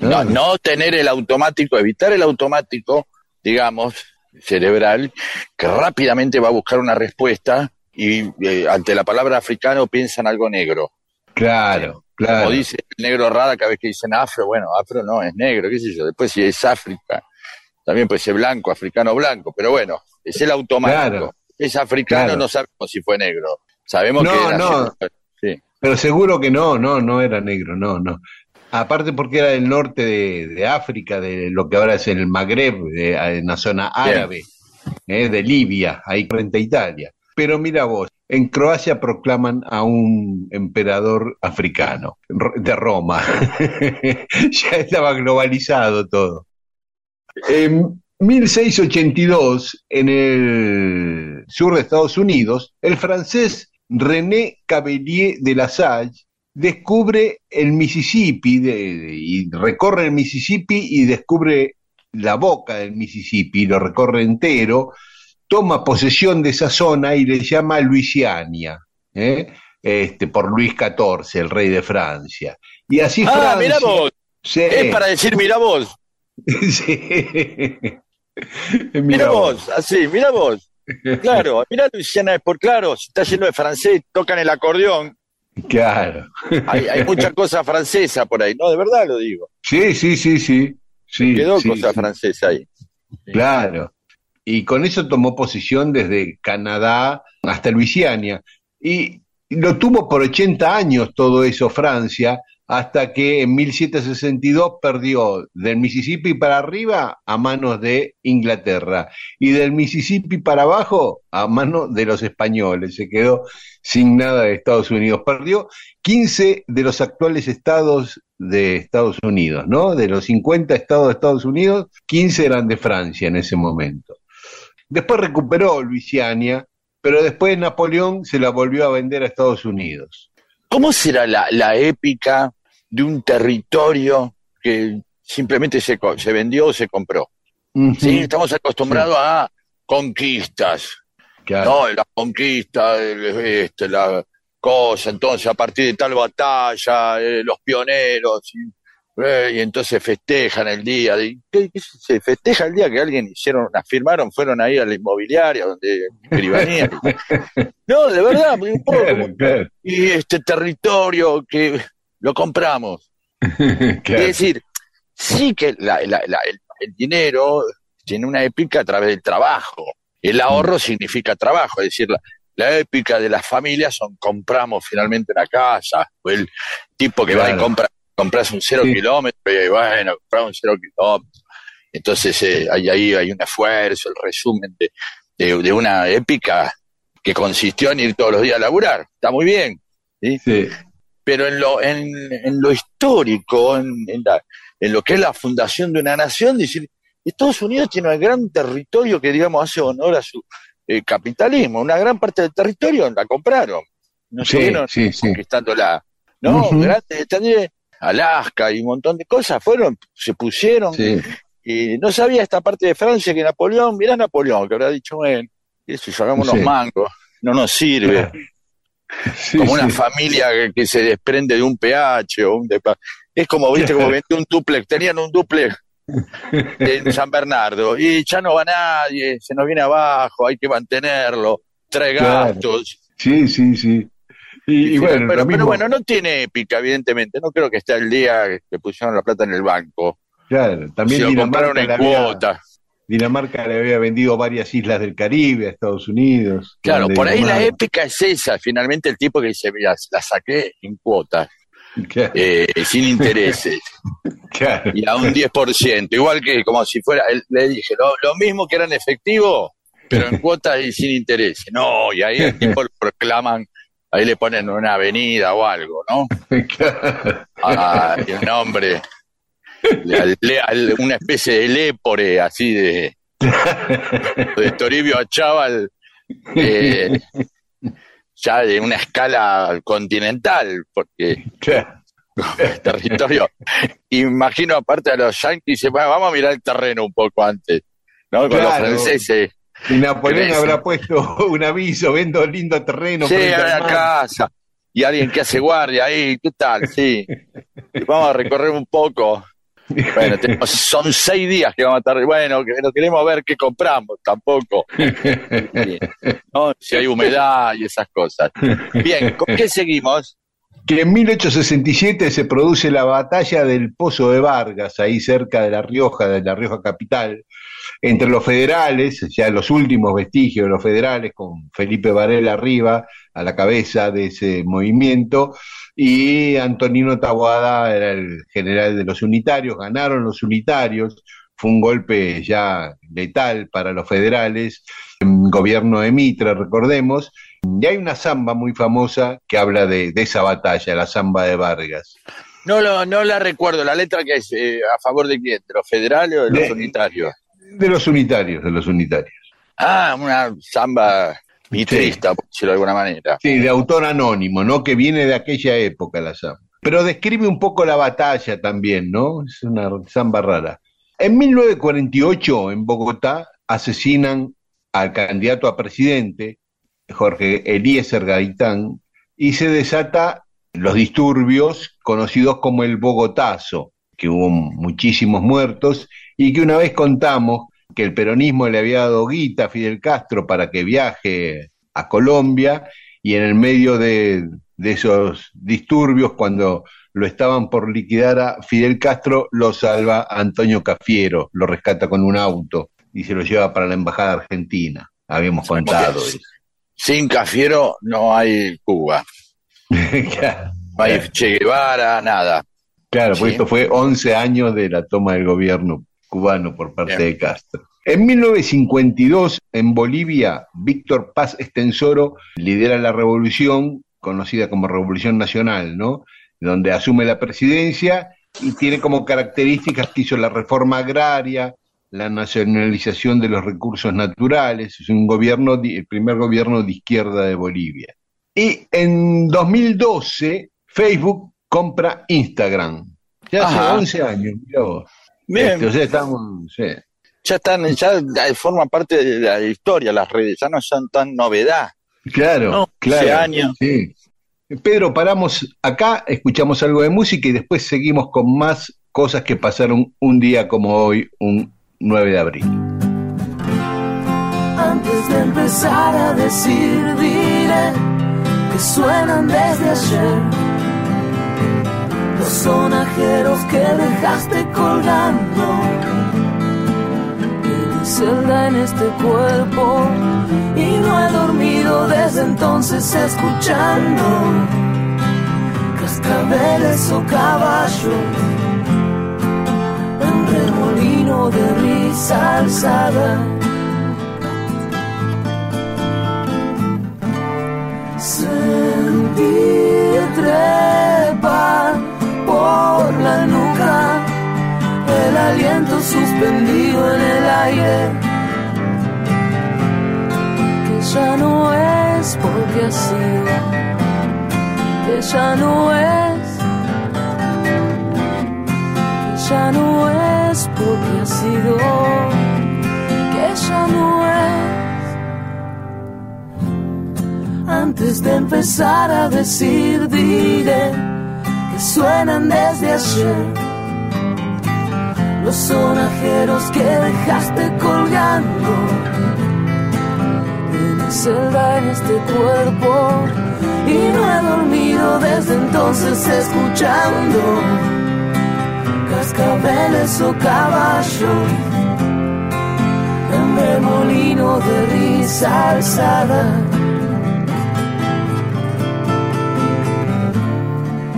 S2: No, no tener el automático, evitar el automático, digamos, cerebral, que rápidamente va a buscar una respuesta y eh, ante la palabra africano piensa en algo negro.
S1: Claro, claro.
S2: Como dice el negro rara cada vez que dicen afro, bueno, afro no, es negro, qué sé yo. Después si es África, también puede ser blanco, africano blanco, pero bueno, es el automático.
S1: Claro.
S2: Es africano,
S1: Claro.
S2: no sabemos si fue negro. Sabemos
S1: No,
S2: que nació-
S1: no.
S2: Sí.
S1: Pero seguro que no, no, no era negro, no, no. Aparte porque era del norte de, de África, de lo que ahora es el Magreb, de- en la zona árabe, eh, de Libia, ahí frente a Italia. Pero mira vos, en Croacia proclaman a un emperador africano, de Roma. ya estaba globalizado todo. En 1682, en el sur de Estados Unidos, el francés René Cavelier de la Salle descubre el Mississippi y recorre el Mississippi y descubre la boca del Mississippi, lo recorre entero, toma posesión de esa zona y le llama Luisiania, ¿eh? este, por Luis XIV, el rey de Francia. Y así
S2: Ah,
S1: Francia-
S2: mira vos.
S1: Sí.
S2: Es para decir, mira vos.
S1: Sí.
S2: Mira vos, así, mira vos. Claro, mira Luisiana es por claro, si está lleno de francés, tocan el acordeón.
S1: Claro.
S2: Hay, hay mucha cosa francesa por ahí, no, de verdad lo digo.
S1: Sí, sí, sí, sí. sí
S2: Quedó
S1: sí,
S2: cosa francesa ahí.
S1: Claro. Y con eso tomó posición desde Canadá hasta Luisiana. Y lo tuvo por 80 años todo eso Francia, hasta que en 1762 perdió del Mississippi para arriba a manos de Inglaterra y del Mississippi para abajo a manos de los españoles. Se quedó sin nada de Estados Unidos. Perdió 15 de los actuales estados de Estados Unidos, ¿no? De los 50 estados de Estados Unidos, 15 eran de Francia en ese momento. Después recuperó Luisiana, pero después Napoleón se la volvió a vender a Estados Unidos.
S2: ¿Cómo será la, la épica de un territorio que simplemente se, se vendió o se compró? Sí, estamos acostumbrados a conquistas,
S1: Claro.
S2: ¿no? La conquista, este, la cosa, entonces a partir de tal batalla, eh, los pioneros, y, eh, y entonces festejan el día. De, ¿qué- qué se festeja el día que alguien hicieron, firmaron, fueron ahí a la inmobiliaria donde escribanían? no, de verdad, un poco como- y este territorio que lo compramos. Es decir, sí que la- la- la- el, el dinero tiene una épica a través del trabajo. El ahorro significa trabajo, es decir, la, la épica de las familias son compramos finalmente una casa, o el tipo que va y compra, compras un cero
S1: Sí.
S2: kilómetro y bueno, compras un cero kilómetro. Entonces eh, ahí hay un esfuerzo, el resumen de, de- de una épica que consistió en ir todos los días a laburar. Está muy bien,
S1: Sí.
S2: pero en lo, en, en lo histórico, en, en la- en lo que es la fundación de una nación, decir, Estados Unidos tiene un gran territorio que, digamos, hace honor a su eh, capitalismo. Una gran parte del territorio la compraron. No
S1: Sí, sí, sí.
S2: conquistándola. No,
S1: Ujú.
S2: grandes también, Alaska y un montón de cosas fueron, se pusieron.
S1: Sí.
S2: Y no sabía esta parte de Francia que Napoleón, mirá Napoleón, que habrá dicho, bueno, eso, sacamos
S1: Sí.
S2: unos mangos, no nos sirve
S1: Sí,
S2: como una
S1: sí.
S2: familia que, que se desprende de un PH o un depa- es como viste como vendió un duplex tenían un duplex en San Bernardo y ya no va nadie se nos viene abajo hay que mantenerlo
S1: Claro.
S2: gastos
S1: Sí, sí, sí. Y, y bueno,
S2: pero, bueno no tiene épica evidentemente. No creo que esté el día que pusieron la plata en el banco.
S1: Claro, también Dinamarca
S2: compraron en
S1: había,
S2: cuota
S1: Dinamarca le había vendido varias islas del Caribe a Estados Unidos.
S2: claro por ahí la épica es esa. Finalmente el tipo que dice mira la saqué en cuotas
S1: Claro,
S2: eh, sin intereses
S1: claro.
S2: y a un 10%, igual que como si fuera, él- le dije, lo, lo mismo que era en efectivo, pero en cuotas y sin interés. No, y ahí el tipo lo proclaman, ahí le ponen una avenida o algo, ¿no? Ah, un nombre, le- al- le- al- una especie de lépore así de, de Toribio a Chaval, eh, ya de una escala continental, porque el territorio. Imagino, aparte de los yanquis, "Bueno, vamos a mirar el terreno un poco antes, ¿no? Con los
S1: Claro.
S2: franceses.
S1: Y Napoleón habrá puesto un aviso, vendo lindo terreno.
S2: Sí, a la casa. Y alguien que hace guardia ahí, ¿qué tal? Sí. Vamos a recorrer un poco. Bueno, tenemos- son seis días que vamos a estar. Bueno, que no queremos ver qué compramos tampoco. Si hay humedad y esas cosas. Bien, ¿con qué seguimos?
S1: que en 1867 se produce la batalla del Pozo de Vargas, ahí cerca de La Rioja, de La Rioja capital, entre los federales, ya los últimos vestigios de los federales, con Felipe Varela arriba, a la cabeza de ese movimiento, y Antonino Taboada era el general de los unitarios, ganaron los unitarios, fue un golpe ya letal para los federales, en gobierno de Mitre, recordemos, y hay una samba muy famosa que habla de, de esa batalla, la samba de Vargas.
S2: No, lo, no la recuerdo, la letra que es eh, a favor de quién, de los federales o de los unitarios.
S1: De los unitarios, de los unitarios.
S2: Ah, una samba mitrista, por decirlo de alguna manera.
S1: Sí, de autor anónimo, ¿no? Que viene de aquella época la samba. Pero describe un poco la batalla también, ¿no? Es una samba rara. En 1948, en Bogotá, asesinan al candidato a presidente, Jorge Eliezer Gaitán, y se desata los disturbios conocidos como el Bogotazo, que hubo muchísimos muertos y que una vez contamos que el peronismo le había dado guita a Fidel Castro para que viaje a Colombia y en el medio de, de esos disturbios, cuando lo estaban por liquidar a Fidel Castro, lo salva Antonio Cafiero, lo rescata con un auto y se lo lleva para la embajada argentina. Habíamos contado eso.
S2: Sin Cafiero no hay Cuba,
S1: claro,
S2: no hay Che Guevara, nada.
S1: claro, pues
S2: Sí.
S1: esto fue 11 años de la toma del gobierno cubano por parte
S2: Bien.
S1: de Castro. En 1952, en Bolivia, Víctor Paz Estensoro lidera la revolución, conocida como Revolución Nacional, ¿no? Donde asume la presidencia y tiene como características que hizo la reforma agraria, la nacionalización de los recursos naturales, es un gobierno, el primer gobierno de izquierda de Bolivia. Y en 2012, Facebook compra Instagram. Ya hace
S2: Ajá.
S1: 11 años, mirá vos.
S2: Bien,
S1: Este, o sea, estamos, sí.
S2: ya están, ya forman parte de la historia las redes, ya no son tan novedad.
S1: Claro,
S2: No,
S1: claro.
S2: años.
S1: Sí. Pedro, paramos acá, escuchamos algo de música y después seguimos con más cosas que pasaron un día como hoy, un 9 de abril.
S9: Antes de empezar a decir, diré que suenan desde ayer. Los sonajeros que dejaste colgando de mi celda en este cuerpo. Y no he dormido desde entonces escuchando cascabeles o caballos en remolino de risa alzada. Sentir trepar suspendido en el aire. Que ya no es porque ha sido que ya no es. Que ya no es porque ha sido que ya no es. Antes de empezar a decir, diré que suenan desde ayer los sonajeros que dejaste colgando de mi celda en este cuerpo. Y no he dormido desde entonces escuchando cascabeles o caballos en remolino de risa alzada.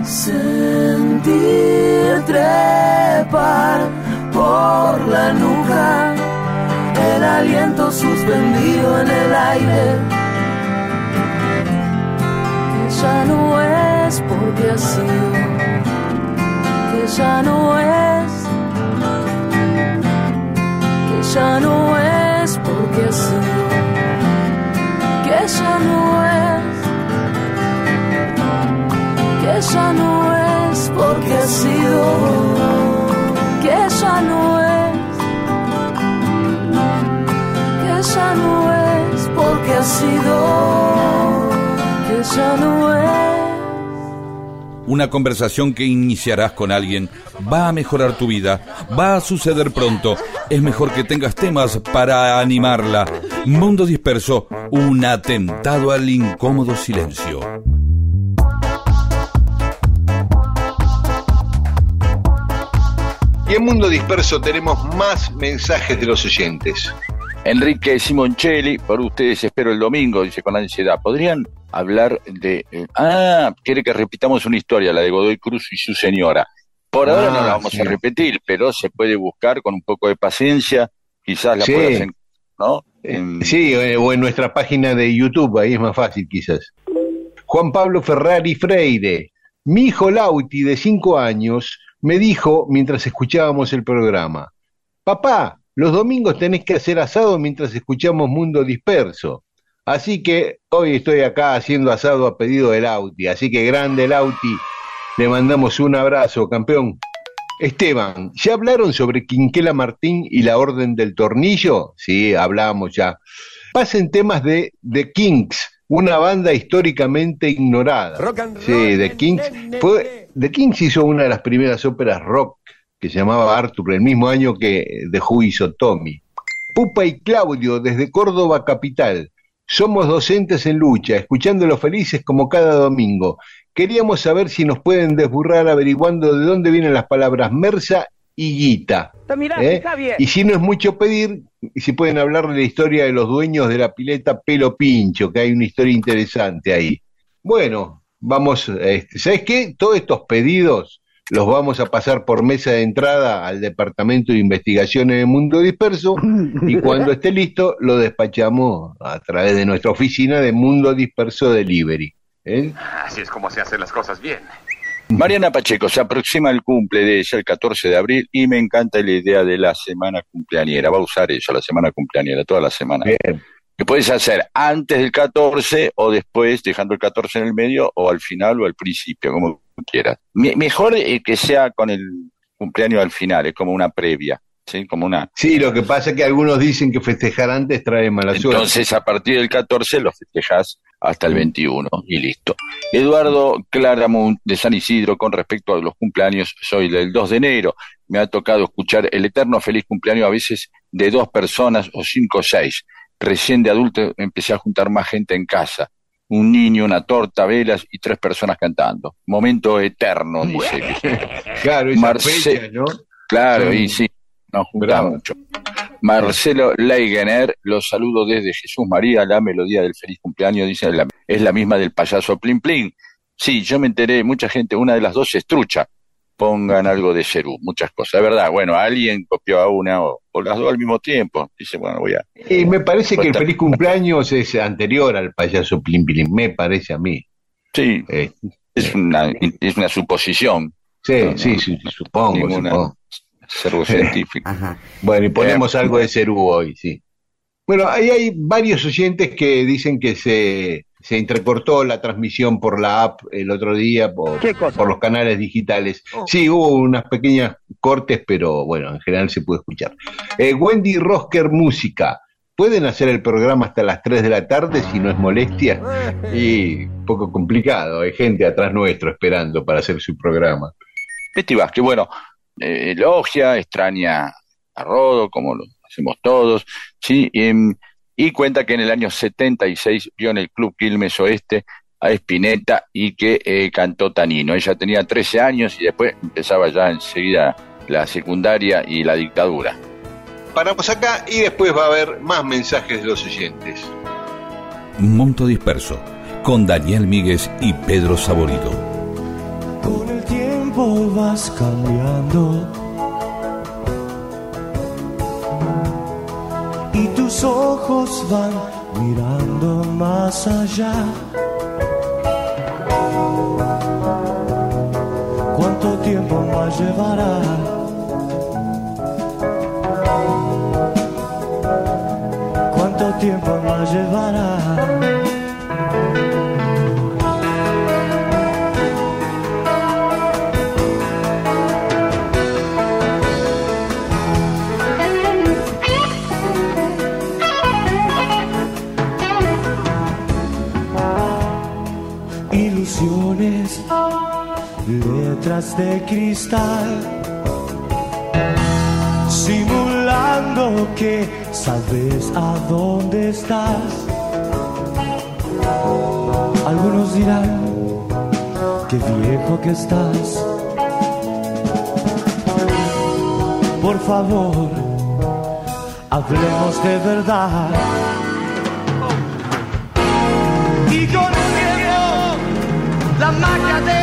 S9: Sentir trepar la el aliento suspendido en el aire. Que ya no es porque ha sido que ya no es que ya no es porque ha sido que ya no es que ya no es porque ha sido, que ya no
S3: Una conversación que iniciarás con alguien va a mejorar tu vida, va a suceder pronto. Es mejor que tengas temas para animarla. Mundo disperso, un atentado al incómodo silencio.
S1: Y en Mundo Disperso tenemos más mensajes de los oyentes.
S2: Enrique Simoncelli, por ustedes espero el domingo, dice con ansiedad. ¿Podrían hablar de... eh, ah, quiere que repitamos una historia, la de Godoy Cruz y su señora. Por ahora
S1: Ah,
S2: no la vamos
S1: sí.
S2: a repetir, pero se puede buscar con un poco de paciencia, quizás la
S1: Sí.
S2: puedas encontrar, ¿no? En-
S1: Sí, eh, o en nuestra página de YouTube, ahí es más fácil quizás. Juan Pablo Ferrari Freire. Mi hijo Lauti, de cinco años, me dijo mientras escuchábamos el programa, papá, los domingos tenés que hacer asado mientras escuchamos Mundo Disperso. Así que hoy estoy acá haciendo asado a pedido de Lauti. Así que grande Lauti, le mandamos un abrazo, campeón. Esteban, ¿ya hablaron sobre Quinquela Martín y la Orden del Tornillo? Sí, hablamos ya. Pasen temas de The Kings, una banda históricamente ignorada. Sí, The Kings. Fue, The Kings hizo una de las primeras óperas rock que se llamaba Arthur, el mismo año que Who hizo Tommy. Pupa y Claudio, desde Córdoba Capital. Somos docentes en lucha, escuchándolo felices como cada domingo. Queríamos saber si nos pueden desburrar averiguando de dónde vienen las palabras mersa y guita. ¿eh? Y si no es mucho pedir, si pueden hablar de la historia de los dueños de la pileta Pelo Pincho, que hay una historia interesante ahí. Bueno, vamos, este, ¿sabes qué? Todos estos pedidos los vamos a pasar por mesa de entrada al Departamento de Investigaciones de Mundo Disperso y cuando esté listo lo despachamos a través de nuestra oficina de Mundo Disperso Delivery. ¿eh?
S10: Así es como se hacen las cosas bien.
S2: Mariana Pacheco, se aproxima el cumple de ella el 14 de abril y me encanta la idea de la semana cumpleañera. Va a usar eso, la semana cumpleañera, toda la semana.
S1: Bien.
S2: Que puedes hacer antes del 14 o después, dejando el 14 en el medio, o al final o al principio, como quieras. Me- mejor eh, que sea con el cumpleaños al final, es como una previa, ¿sí? Como una.
S1: Sí, lo que pasa es que algunos dicen que festejar antes trae mala suerte.
S2: Entonces, a partir del 14 lo festejas hasta el 21 y listo. Eduardo Claramunt de San Isidro, con respecto a los cumpleaños, soy del 2 de enero. Me ha tocado escuchar el eterno feliz cumpleaños a veces de dos personas o cinco o seis. Recién de adulto empecé a juntar más gente en casa. Un niño, una torta, velas y tres personas cantando. Momento eterno, dice.
S1: Claro, esa
S2: Marce-
S1: fecha, ¿no?
S2: Claro,
S1: Sí.
S2: y sí, nos juntamos mucho. Marcelo Leigener, los saludo desde Jesús María, la melodía del feliz cumpleaños, dice, es la misma del payaso Plin Plin. Sí, yo me enteré, mucha gente, una de las dos es trucha. Pongan algo de Cerú, muchas cosas. Es verdad, bueno, alguien copió a una o, o las dos al mismo tiempo. Dice, bueno, voy a...
S1: Y me parece que el feliz cumpleaños es anterior al payaso Plim Plim, me parece a mí.
S2: Sí,
S1: Eh,
S2: es una, es una suposición,
S1: sí,
S2: No, no,
S1: sí, sí, supongo,
S2: ninguna-
S1: supongo.
S2: servo científico.
S1: Bueno, y ponemos
S2: Eh,
S1: algo de Cerú hoy, sí. Bueno, ahí hay varios oyentes que dicen que se, se entrecortó la transmisión por la app el otro día, por, por los canales digitales. Sí, hubo unas pequeñas cortes, pero bueno, en general se puede escuchar. Eh, Wendy Rosker Música. ¿Pueden hacer el programa hasta las 3 de la tarde si no es molestia? Y un poco complicado, hay gente atrás nuestro esperando para hacer su programa.
S2: Betty Vázquez, bueno, eh, elogia, extraña a Rodo, como lo hacemos todos, ¿sí? Em, y cuenta que en el año 76 vio en el Club Quilmes Oeste a Espineta y que eh, cantó Tanino. Ella tenía 13 años y después empezaba ya enseguida la secundaria y la dictadura.
S1: Paramos acá y después va a haber más mensajes de los oyentes.
S3: Monto Disperso, con Daniel Míguez y Pedro Saborido.
S5: Con el tiempo vas cambiando tus ojos van mirando más allá. ¿Cuánto tiempo más llevará? ¿Cuánto tiempo más llevará? Letras de cristal, simulando que sabes a dónde estás. Algunos dirán que viejo que estás. favor, hablemos de verdad.
S11: Y con tiempo, la magia de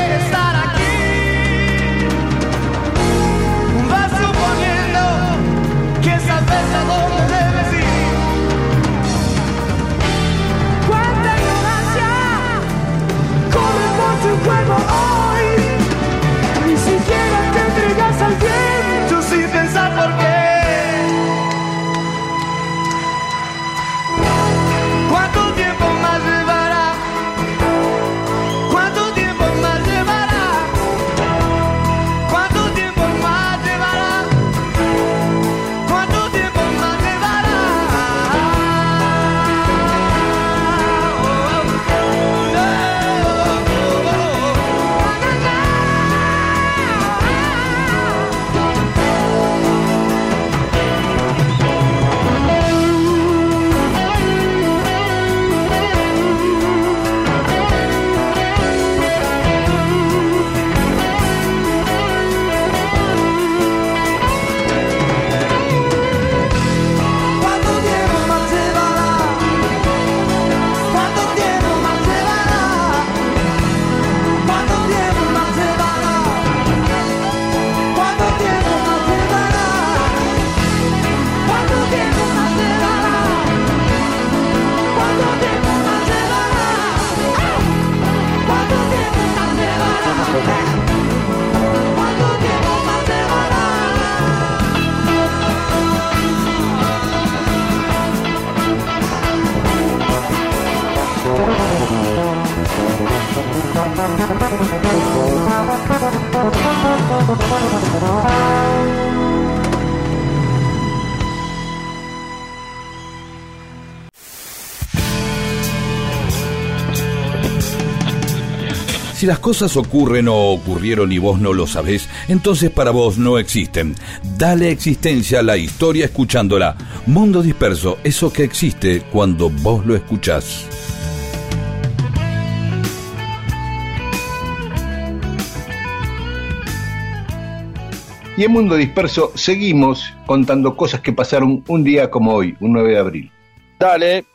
S3: Si las cosas ocurren o ocurrieron y vos no lo sabés, entonces para vos no existen. Dale existencia a la historia escuchándola. Mundo disperso, eso que existe cuando vos lo escuchás.
S1: Y en Mundo Disperso seguimos contando cosas que pasaron un día como hoy, un 9 de abril.
S2: Dale.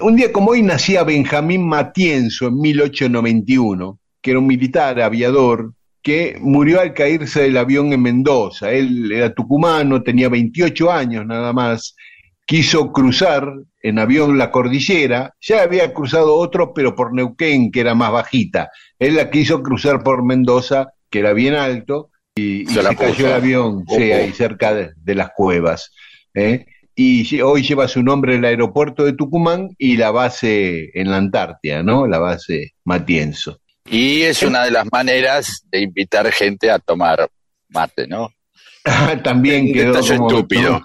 S1: Un día como hoy nacía Benjamín Matienzo en 1891, que era un militar aviador que murió al caerse del avión en Mendoza. Él era tucumano, tenía 28 años nada más, quiso cruzar en avión la cordillera, ya había cruzado otro, pero por Neuquén, que era más bajita. Él la quiso cruzar por Mendoza, que era bien alto, y, y
S2: Se
S1: se,
S2: la
S1: cayó el avión, sí, ahí cerca de, de las cuevas. ¿eh? Y hoy lleva su nombre el aeropuerto de Tucumán y la base en la Antártida, ¿no? La base Matienzo.
S2: Y es una de las maneras de invitar gente a tomar mate, ¿no?
S1: También quedó como...
S2: estúpido.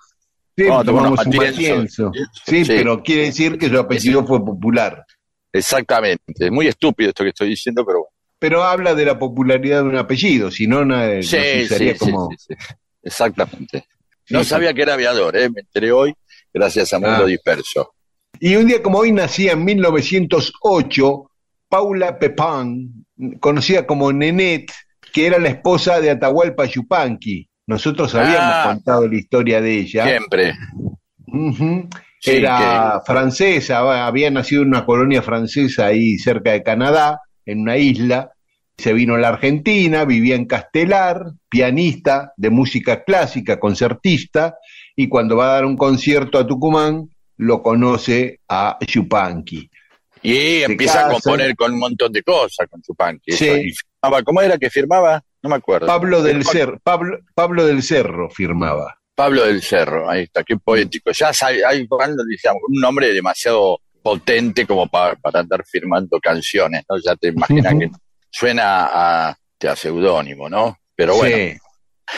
S1: Sí, tomamos un
S2: Matienzo.
S1: Sí. pero quiere decir que su apellido fue popular.
S2: Exactamente. Es muy estúpido esto que estoy diciendo, pero bueno.
S1: Pero habla de la popularidad de un apellido, si no, na- nos
S2: Sí, sí,
S1: como...
S2: sí. Exactamente. No sabía que era aviador, ¿eh? me enteré hoy gracias a Mundo
S1: Ah.
S2: Disperso.
S1: Y un día como hoy nacía en 1908 Paula Pepán, conocida como Nenet, que era la esposa de Atahualpa Yupanqui. Nosotros habíamos
S2: Ah.
S1: contado la historia de ella.
S2: Siempre. Sí,
S1: Era francesa, había nacido en una colonia francesa ahí cerca de Canadá, en una isla. Se vino a la Argentina, vivía en Castelar, pianista de música clásica, concertista, y cuando va a dar un concierto a Tucumán, lo conoce a Yupanqui.
S2: Y empieza a componer con un montón de cosas con Chupanqui.
S1: Sí.
S2: ¿Cómo era que firmaba? No me acuerdo.
S1: Pablo del Cerro, Pablo, Pablo del Cerro firmaba.
S2: Pablo del Cerro, ahí está, qué poético. Ya hay, hay un nombre demasiado potente como para, para andar firmando canciones, ¿no? Ya te imaginas que suena a, a seudónimo, ¿no? Pero bueno,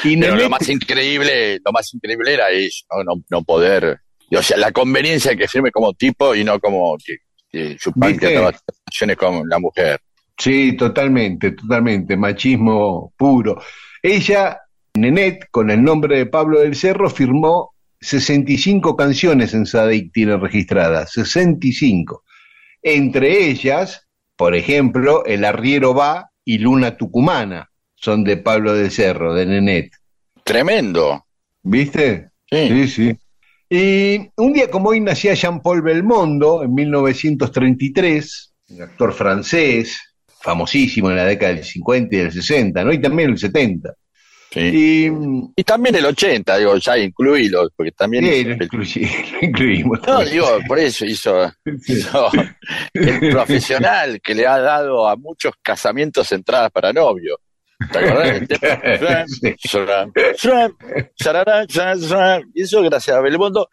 S1: Sí.
S2: Pero lo más increíble, lo más increíble era eso, ¿no? No, no poder, y, o sea, la conveniencia de que firme como tipo y no como que, que haciendo canciones con la mujer.
S1: Sí, totalmente, totalmente, machismo puro. Ella, Nenet, con el nombre de Pablo del Cerro, firmó 65 canciones en Sadik tiene registradas, 65. Entre ellas, por ejemplo, El Arriero Va y Luna Tucumana, son de Pablo del Cerro, de Nenet.
S2: Tremendo.
S1: ¿Viste?
S2: Sí.
S1: Sí, sí. Y un día como hoy nacía Jean-Paul Belmondo en 1933, un actor francés, famosísimo en la década del 50 y del 60, ¿no? Y también en el 70.
S2: Sí.
S1: Y
S2: Y también el 80, digo, ya incluílo, porque también...
S1: sí, lo, incluimos.
S2: No, digo, por eso hizo, hizo el profesional que le ha dado a muchos casamientos entradas para novio. ¿Te acordás? Y eso gracias a Belmondo,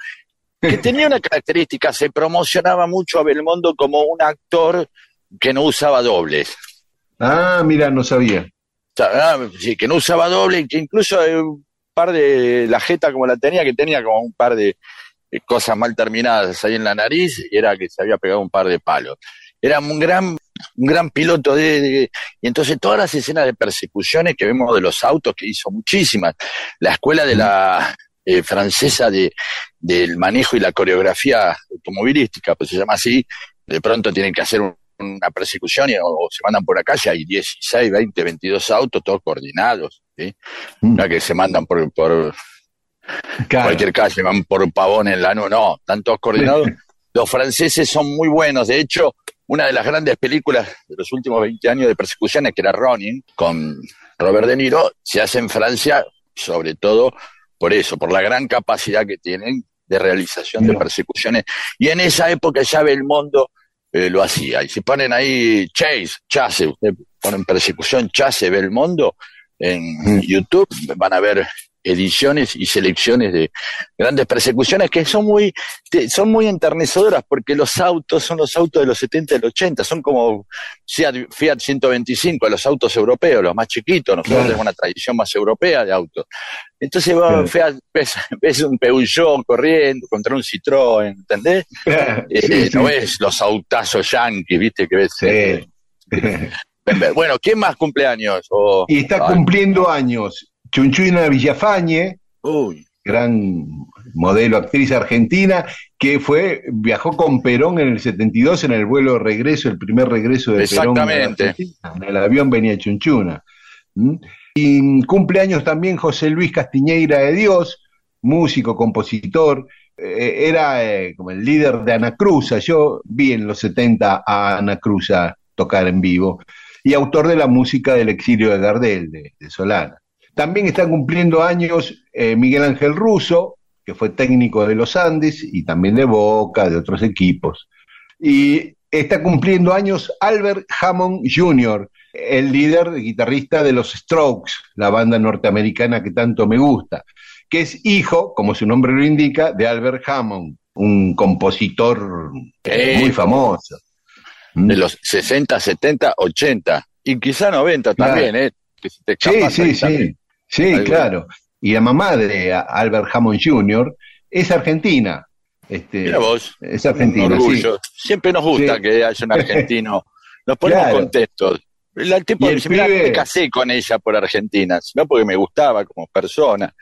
S2: que tenía una característica, se promocionaba mucho a Belmondo como un actor que no usaba dobles.
S1: Ah, mira, no sabía.
S2: Ah, que no usaba doble que incluso hay un par de la jeta como la tenía, que tenía como un par de, de cosas mal terminadas ahí en la nariz y era que se había pegado un par de palos. Era un gran, un gran piloto de, de- y entonces todas las escenas de persecuciones que vemos de los autos, que hizo muchísimas, la escuela de la eh, francesa de, del manejo y la coreografía automovilística, pues se llama así, de pronto tienen que hacer un- una persecución y, o, o se mandan por la calle, hay 16, 20, 22 autos, todos coordinados, ¿sí?
S1: Mm.
S2: No que se mandan por, por
S1: Claro.
S2: cualquier calle, van por pavón en la no, no, están todos coordinados. Los franceses son muy buenos, de hecho, una de las grandes películas de los últimos 20 años de persecuciones, que era Ronin, con Robert De Niro, se hace en Francia, sobre todo por eso, por la gran capacidad que tienen de realización de persecuciones. Y en esa época ya Belmondo eh, lo hacía. Y si ponen ahí Chase, Chase, ustedes ponen persecución Chase Belmondo en YouTube, van a ver ediciones y selecciones de grandes persecuciones que son muy son muy enternecedoras porque los autos son los autos de los 70 y los 80, son como Fiat, Fiat 125, los autos europeos, los más chiquitos, nosotros
S1: Claro.
S2: tenemos una tradición más europea de autos. Entonces vos
S1: Claro.
S2: Fiat, ves, ves un Peugeot corriendo contra un Citroën, ¿entendés? Eh,
S1: Sí,
S2: No
S1: sí.
S2: ves los autazos yankees, viste que ves.
S1: Sí.
S2: eh, bueno, ¿quién más cumpleaños? O-
S1: Y está
S2: Ay,
S1: cumpliendo años Chunchuina Villafañe,
S2: uy,
S1: gran modelo, actriz argentina, que fue, viajó con Perón en el 72 en el vuelo de regreso, el primer regreso de Perón. a la
S2: Exactamente.
S1: Argentina. En el avión venía Chunchuna. Y cumpleaños también José Luis Castiñeira de Dios, músico, compositor, eh, era eh, como el líder de Ana Cruza. Yo vi en los 70 a Ana Cruza tocar en vivo y autor de la música del exilio de Gardel, de, de Solana. También están cumpliendo años eh, Miguel Ángel Russo, que fue técnico de los Andes y también de Boca, de otros equipos. Y está cumpliendo años Albert Hammond Jr., el líder guitarrista de los Strokes, la banda norteamericana que tanto me gusta, que es hijo, como su nombre lo indica, de Albert Hammond, un compositor eh, muy famoso.
S2: de los 60, 70, 80 y quizá 90
S1: Claro.
S2: también, ¿eh? Que si te
S1: Sí, sí, sí.
S2: también.
S1: Sí, claro. Y la mamá de Albert Hammond Jr. es argentina. Este,
S2: Mira vos,
S1: es
S2: un
S1: argentina, sí.
S2: orgullo. Siempre nos gusta
S1: Sí.
S2: que haya un argentino. Nos ponemos
S1: Claro.
S2: contentos. El tipo
S1: el
S2: dice, "Mirá, no
S1: pibe-
S2: me casé con ella por Argentina, sino porque me gustaba como persona,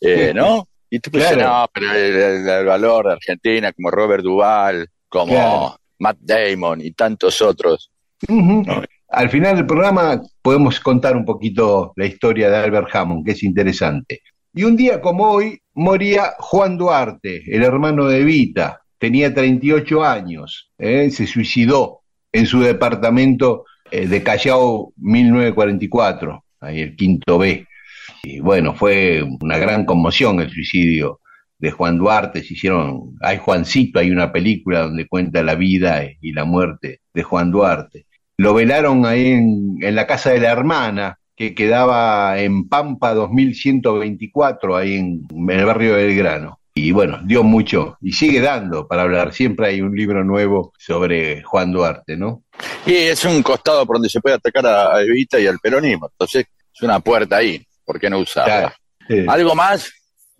S2: eh, ¿no? Y tú
S1: Claro.
S2: no, pero el, valor de Argentina, como Robert Duvall, como
S1: Claro.
S2: Matt Damon y tantos otros. No.
S1: Al final del programa podemos contar un poquito la historia de Albert Hammond, que es interesante. Y un día como hoy moría Juan Duarte, el hermano de Evita. Tenía 38 años, ¿eh? se suicidó en su departamento eh, de Callao 1944, ahí el quinto B. Y bueno, fue una gran conmoción el suicidio de Juan Duarte. Se hicieron, hay Juancito, hay una película donde cuenta la vida y la muerte de Juan Duarte. Lo velaron ahí en, en la casa de la hermana, que quedaba en Pampa 2124, ahí en, en el barrio de Belgrano. Y bueno, dio mucho y sigue dando para hablar. Siempre hay un libro nuevo sobre Juan Duarte, ¿no?
S2: Y es un costado por donde se puede atacar a, Evita y al peronismo. Entonces, es una puerta ahí. ¿Por qué no usarla? ¿Algo más?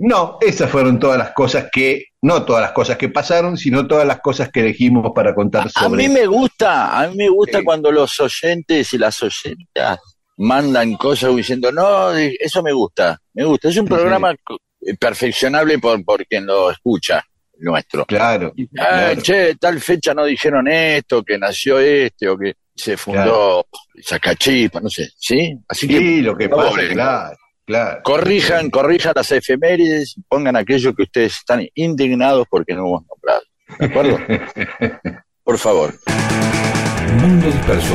S1: No, esas fueron todas las cosas que, no todas las cosas que pasaron, sino todas las cosas que elegimos para contar
S2: A
S1: sobre.
S2: mí me gusta, a mí me gusta
S1: Sí.
S2: cuando los oyentes y las oyentas mandan cosas diciendo, no, eso me gusta, me gusta. Es un programa eh, perfeccionable por, por quien lo escucha, nuestro.
S1: Claro.
S2: Ah,
S1: claro.
S2: che, tal fecha no dijeron esto, que nació este, o que se fundó Zacachipa, no sé, ¿sí? Así que,
S1: Sí, lo que pasa,
S2: Pobre.
S1: claro, Claro.
S2: Corrijan, corrijan las efemérides, pongan aquello que ustedes están indignados porque no hemos nombrado. ¿De acuerdo? Por favor.
S3: Mundo disperso.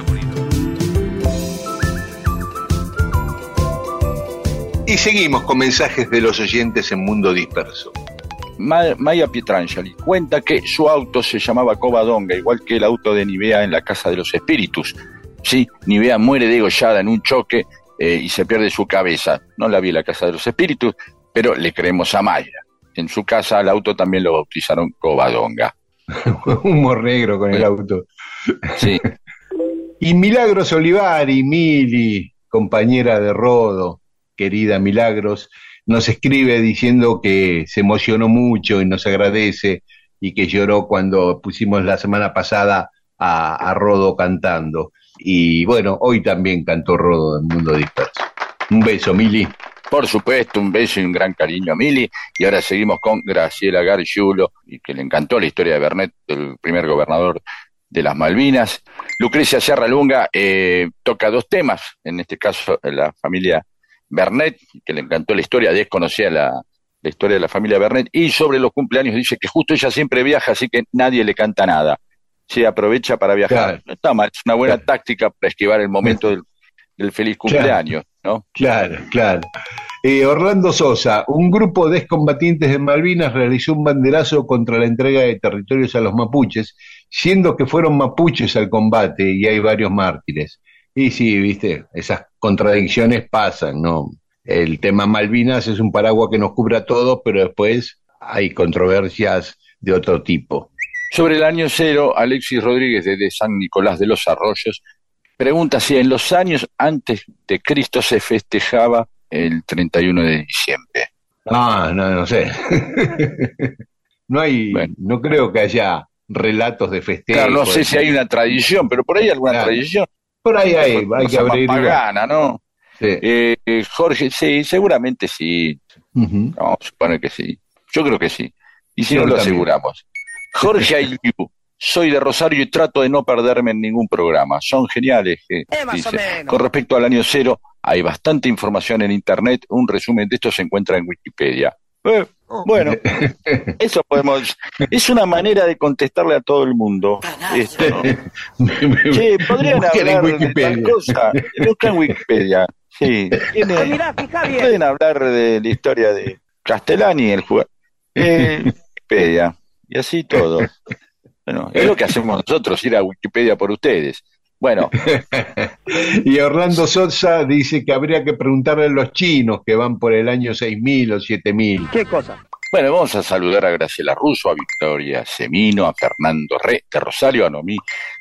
S1: Seguimos con mensajes de los oyentes en Mundo Disperso.
S2: Ma- Maya Pietrangeli cuenta que su auto se llamaba Covadonga, igual que el auto de Nivea en la Casa de los Espíritus. Sí, Nivea muere degollada en un choque eh, y se pierde su cabeza. No la vi en la Casa de los Espíritus, pero le creemos a Maya. En su casa al auto también lo bautizaron Covadonga.
S1: Humor negro con el auto.
S2: Sí.
S1: Y Milagros Olivari, Mili, compañera de Rodo, querida Milagros, nos escribe diciendo que se emocionó mucho y nos agradece y que lloró cuando pusimos la semana pasada a, Rodo cantando. Y bueno, hoy también cantó Rodo en Mundo Disperso. Un beso, Mili.
S2: Por supuesto, un beso y un gran cariño a Mili. Y ahora seguimos con Graciela Gargiulo, que le encantó la historia de Bernet, el primer gobernador de las Malvinas. Lucrecia Serra Lunga eh, toca dos temas, en este caso la familia Bernet, que le encantó la historia, desconocía la, la historia de la familia Bernet, y sobre los cumpleaños dice que justo ella siempre viaja, así que nadie le canta nada. Se aprovecha para viajar.
S1: Claro.
S2: No está mal, es una buena táctica para esquivar el momento del, del feliz cumpleaños, ¿no?
S1: Claro, claro. Eh, Orlando Sosa, un grupo de excombatientes de Malvinas realizó un banderazo contra la entrega de territorios a los mapuches, siendo que fueron mapuches al combate y hay varios mártires. Y sí, viste, esas contradicciones pasan, ¿no? El tema Malvinas es un paraguas que nos cubre a todos, pero después hay controversias de otro tipo.
S2: Sobre el año cero, Alexis Rodríguez desde San Nicolás de los Arroyos pregunta si en los años antes de Cristo se festejaba el 31 de diciembre.
S1: Ah, no, no sé. no hay, no creo que haya relatos de festejos.
S2: Claro, no sé si hay una tradición, pero por ahí hay alguna
S1: Claro.
S2: tradición.
S1: Por ahí hay, hay
S2: Cosa
S1: que
S2: más
S1: abrir.
S2: pagana, ¿no?
S1: Sí.
S2: Eh, eh, Jorge, sí, seguramente sí. Vamos a suponer que sí. Yo creo que sí. Y si
S1: Yo
S2: no, lo
S1: también.
S2: aseguramos. Jorge Ayliu, soy de Rosario y trato de no perderme en ningún programa. Son geniales. eh, dice. Con respecto al año cero, hay bastante información en Internet. Un resumen de esto se encuentra en Wikipedia. Eh, bueno, eso podemos. Es una manera de contestarle a todo el mundo. Esto, ¿no? Che, podrían
S1: Busquen en
S2: hablar de tal cosa. Busca en Wikipedia. Sí, tiene- pueden hablar de la historia de Castellani, el jugador. Eh, Wikipedia, y así todo. Bueno, es lo que hacemos nosotros, ir a Wikipedia por ustedes. Bueno,
S1: Y Orlando Sosa dice que habría que preguntarle a los chinos que van por el año 6000 o 7000.
S12: ¿Qué cosa?
S2: bueno, vamos a saludar a Graciela Russo, a Victoria Semino, a Fernando Re de Rosario, a Noemí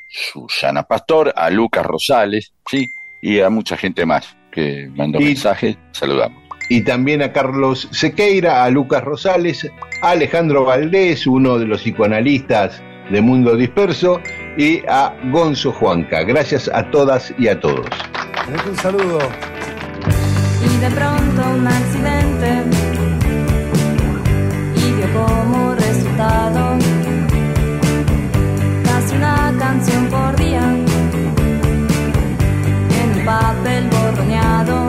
S2: Susana Pastor, a Lucas Rosales, sí, y a mucha gente más que mandó
S1: Y-
S2: mensajes. Saludamos.
S1: Y también a Carlos Sequeira, a Lucas Rosales, a Alejandro Valdés, uno de los psicoanalistas de Mundo Disperso, y a Gonzo Juanca. Gracias a todas y a todos.
S11: Un saludo.
S13: Y de pronto un accidente y dio como resultado casi una canción por día en un papel borroneado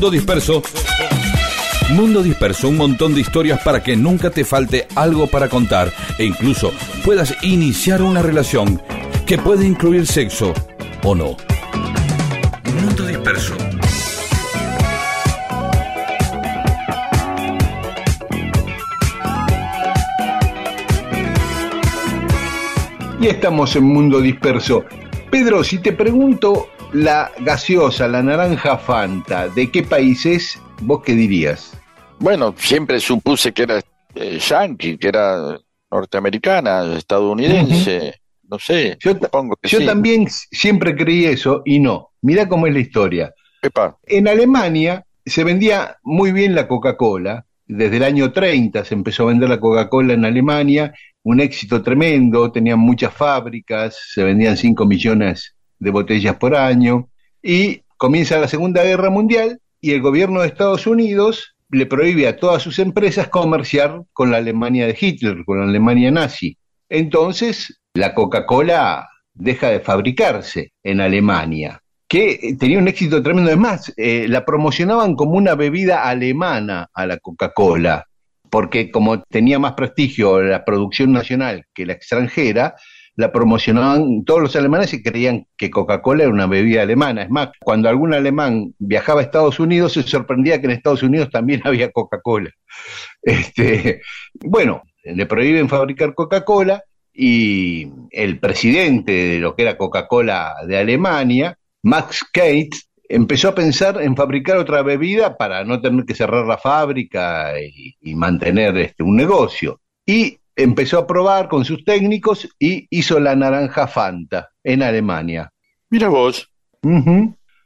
S14: Mundo Disperso. Mundo Disperso, un montón de historias para que nunca te falte algo para contar e incluso puedas iniciar una relación que puede incluir sexo o no. Mundo Disperso.
S1: Y estamos en Mundo Disperso. Pedro, si te pregunto la gaseosa, la naranja Fanta, ¿de qué país es? ¿Vos qué dirías?
S2: Bueno, siempre supuse que era eh, yankee, que era norteamericana, estadounidense, no sé,
S1: Yo,
S2: supongo que
S1: yo
S2: sí.
S1: también siempre creí eso y no. Mirá cómo es la historia.
S2: Epa,
S1: En Alemania se vendía muy bien la Coca-Cola. Desde el año 30 se empezó a vender la Coca-Cola en Alemania, un éxito tremendo, tenían muchas fábricas, se vendían 5 millones de botellas por año. Y comienza la Segunda Guerra Mundial y el gobierno de Estados Unidos le prohíbe a todas sus empresas comerciar con la Alemania de Hitler, con la Alemania nazi. Entonces, la Coca-Cola deja de fabricarse en Alemania que eh, tenía un éxito tremendo. Es más, eh, la promocionaban como una bebida alemana a la Coca-Cola, porque como tenía más prestigio la producción nacional que la extranjera, la promocionaban todos los alemanes y creían que Coca-Cola era una bebida alemana. Es más, cuando algún alemán viajaba a Estados Unidos, se sorprendía que en Estados Unidos también había Coca-Cola. Este, bueno, le prohíben fabricar Coca-Cola y el presidente de lo que era Coca-Cola de Alemania, Max Kate, empezó a pensar en fabricar otra bebida para no tener que cerrar la fábrica y, y mantener este, un negocio. Y empezó a probar con sus técnicos y hizo la naranja Fanta en Alemania.
S2: mira vos.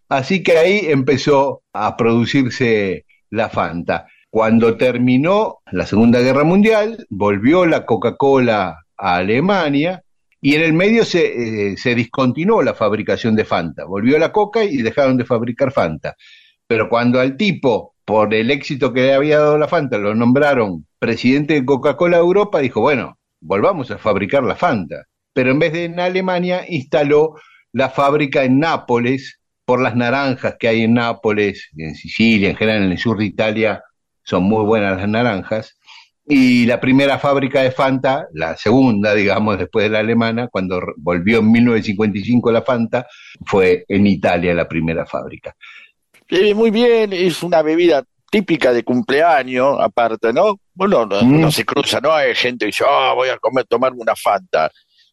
S1: Así que ahí empezó a producirse la Fanta. Cuando terminó la Segunda Guerra Mundial, volvió la Coca-Cola a Alemania y en el medio se, eh, se discontinuó la fabricación de Fanta. Volvió la Coca y dejaron de fabricar Fanta. Pero cuando al tipo, por el éxito que le había dado la Fanta, lo nombraron presidente de Coca-Cola Europa, dijo, bueno, volvamos a fabricar la Fanta. Pero en vez de en Alemania, instaló la fábrica en Nápoles, por las naranjas que hay en Nápoles, en Sicilia, en general en el sur de Italia, son muy buenas las naranjas. Y la primera fábrica de Fanta, la segunda, digamos, después de la alemana, cuando volvió en 1955 la Fanta, fue en Italia la primera fábrica.
S2: Eh, muy bien, es una bebida típica de cumpleaños, aparte, ¿no? Bueno, no,
S1: Mm.
S2: no se cruza, ¿no? Hay gente que dice, ah, voy a comer, tomarme una Fanta.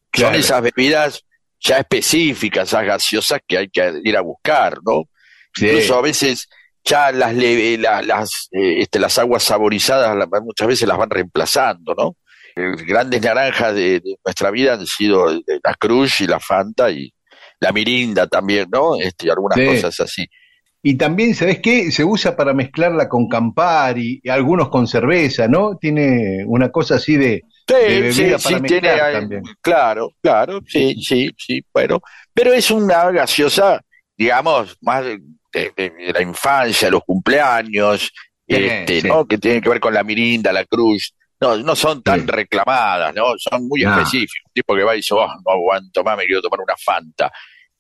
S1: Claro.
S2: Son esas bebidas ya específicas, esas gaseosas que hay que ir a buscar, ¿no?
S1: Sí.
S2: Incluso a veces ya las, le- la- las, eh, este, las aguas saborizadas la- muchas veces las van reemplazando, ¿no? Eh, grandes naranjas de, de nuestra vida han sido eh, la Cruz y la Fanta y la Mirinda también, ¿no? Este, y algunas
S1: Sí.
S2: cosas así.
S1: Y también, ¿sabes qué? Se usa para mezclarla con Campari, y algunos con cerveza, ¿no? Tiene una cosa así de,
S2: Sí,
S1: de bebida
S2: sí,
S1: para
S2: sí, tiene,
S1: también.
S2: claro, claro, sí, sí, sí, bueno, pero es una gaseosa, digamos, más de, de- de la infancia, los cumpleaños,
S1: Sí,
S2: este,
S1: sí.
S2: ¿no? Que tienen que ver con la Mirinda, la Cruz, no, no son tan
S1: Sí.
S2: reclamadas, ¿no? Son muy
S1: No.
S2: específicos, un tipo que va y dice, oh, no aguanto más, me quiero tomar una Fanta.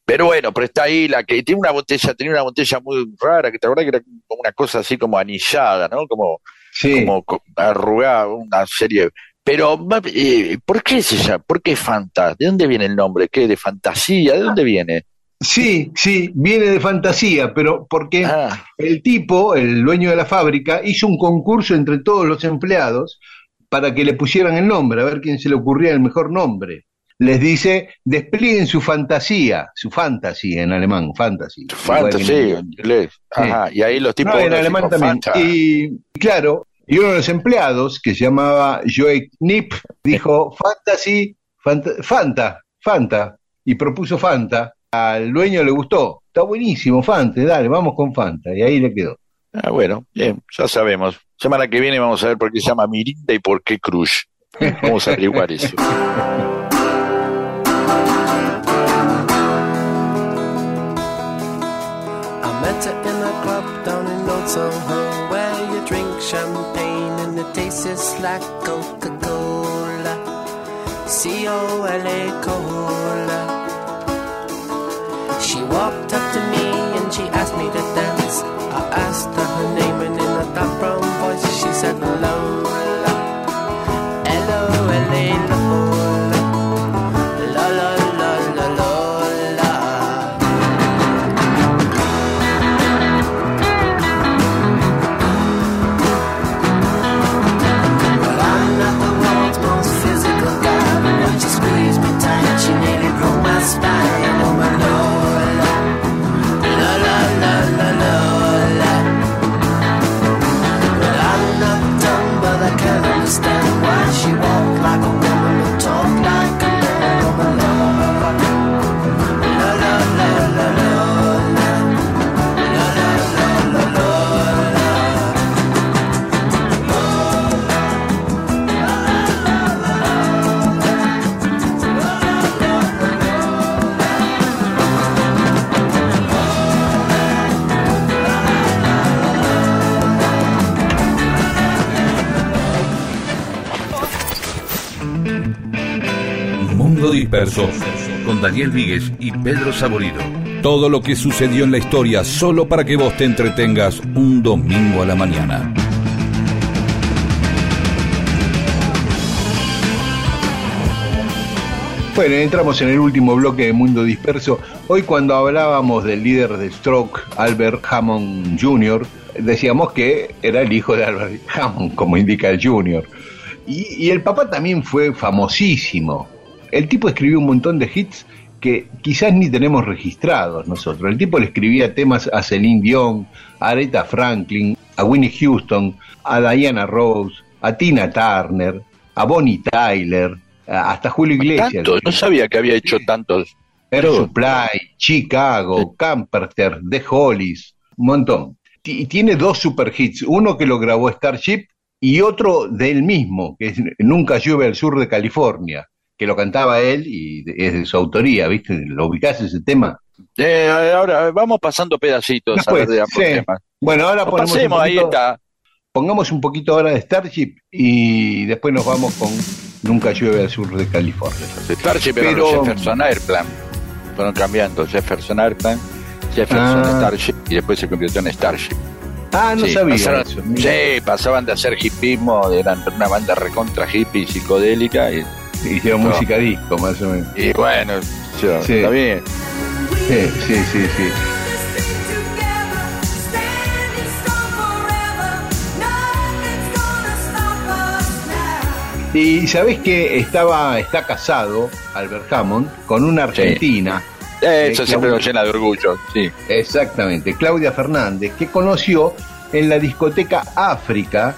S2: Pero bueno, pero está ahí la que tiene una botella, tenía una botella muy rara, que te acuerdas que era como una cosa así como anillada, ¿no? Como,
S1: Sí.
S2: como co- arrugada, una serie. Pero, eh, ¿por qué es ella? ¿Por qué Fanta? ¿De dónde viene el nombre? ¿Qué? ¿De fantasía? ¿De dónde viene?
S1: Sí, sí, viene de fantasía, pero porque
S2: Ah,
S1: el tipo, el dueño de la fábrica, hizo un concurso entre todos los empleados para que le pusieran el nombre, a ver quién se le ocurría el mejor nombre. Les dice, desplieguen su fantasía, su fantasy en alemán, fantasy. que en
S2: fantasía,
S1: inglés.
S2: Ajá, y ahí los tipos.
S1: No, en alemán
S2: "Oh,
S1: también.
S2: Fanta".
S1: Y claro, y uno de los empleados, que se llamaba Joe Knipp, dijo fantasy, fanta, Fanta, Fanta, y propuso Fanta. Al dueño le gustó. Está buenísimo, Fanta, dale, vamos con Fanta. Y ahí le quedó.
S2: Ah, bueno, bien, ya sabemos. Semana que viene vamos a ver por qué se llama Mirinda y por qué Cruz. Vamos a averiguar eso.
S9: She walked up to me and she asked me to dance.
S15: Disperso, con Daniel Víguez y Pedro Saborido. Todo lo que sucedió en la historia solo para que vos te entretengas un domingo a la mañana.
S1: Bueno, entramos en el último bloque de Mundo Disperso. Hoy cuando hablábamos del líder de Stroke, Albert Hammond Jr., decíamos que era el hijo de Albert Hammond, como indica el Jr. Y el papá también fue famosísimo. El tipo escribió un montón de hits que quizás ni tenemos registrados nosotros. El tipo le escribía temas a Celine Dion, a Aretha Franklin, a Winnie Houston, a Diana Rose, a Tina Turner, a Bonnie Tyler, hasta Julio Iglesias.
S2: Tanto, no sabía que había hecho tantos.
S1: Air Supply, Chicago, Camperter, The Hollies, un montón. Y tiene dos super hits, uno que lo grabó Starship y otro de él mismo, que es Nunca llueve al sur de California, que lo cantaba él y es de su autoría, ¿viste? ¿Lo ubicás ese tema?
S2: Eh, ahora vamos pasando pedacitos a ver de
S1: sí. Bueno, ahora ponemos un
S2: pasemos, ahí
S1: poquito-
S2: está.
S1: pongamos un poquito ahora de Starship y después nos vamos con Nunca llueve al sur de California.
S2: Starship era
S1: Pero-
S2: Jefferson Airplane. Fueron cambiando Jefferson Airplane, Jefferson
S1: Ah.
S2: Starship y después se convirtió en Starship.
S1: Ah, no
S2: Sí,
S1: sabía
S2: pasaron-
S1: eso.
S2: Sí, pasaban de hacer hipismo, eran una banda recontra hippie psicodélica y,
S1: Hicieron
S2: no.
S1: música disco, más o menos.
S2: Y bueno, está bien.
S1: Sí, sí, sí, sí. Y sabés que estaba, está casado Albert Hammond con una argentina.
S2: Eso
S1: eh,
S2: siempre
S1: Claudia,
S2: nos llena de orgullo, sí.
S1: Exactamente, Claudia Fernández, que conoció en la discoteca África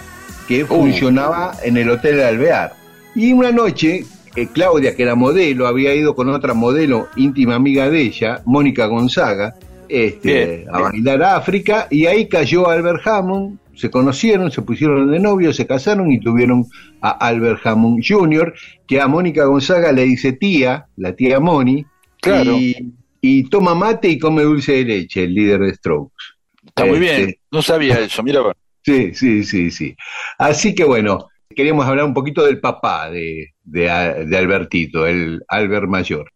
S1: que uh. funcionaba en el Hotel Alvear. Y una noche, eh, Claudia, que era modelo, había ido con otra modelo íntima amiga de ella, Mónica Gonzaga, este,
S2: Bien,
S1: a bailar a África, y ahí cayó Albert Hammond, se conocieron, se pusieron de novios, se casaron y tuvieron a Albert Hammond Jr., que a Mónica Gonzaga le dice tía, la tía Moni,
S2: Claro.
S1: y, y toma mate y come dulce de leche, el líder de Strokes.
S2: Está muy
S1: Este,
S2: bien. No sabía eso, mira.
S1: Sí, sí, sí, sí. Así que bueno, queríamos hablar un poquito del papá de, de, Albertito, el Albert Mayor.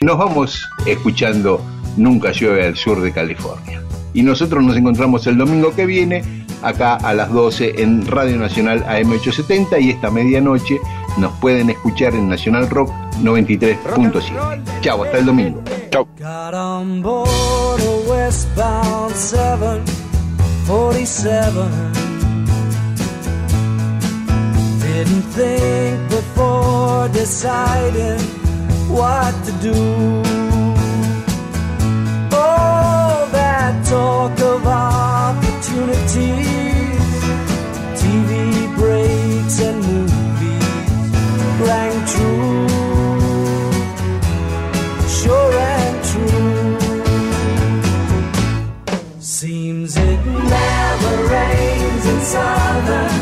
S1: Nos vamos escuchando Nunca llueve al sur de California. Y nosotros nos encontramos el domingo que viene, acá a las 12 en Radio Nacional AM870 y esta medianoche nos pueden escuchar en Nacional Rock 93.7. Chao, hasta el domingo.
S2: Chao.
S11: Got on board a westbound 747. Didn't think before deciding what to do. Oh, that talk of opportunities, TV breaks and movies rang true sure and true. Seems it never rains in southern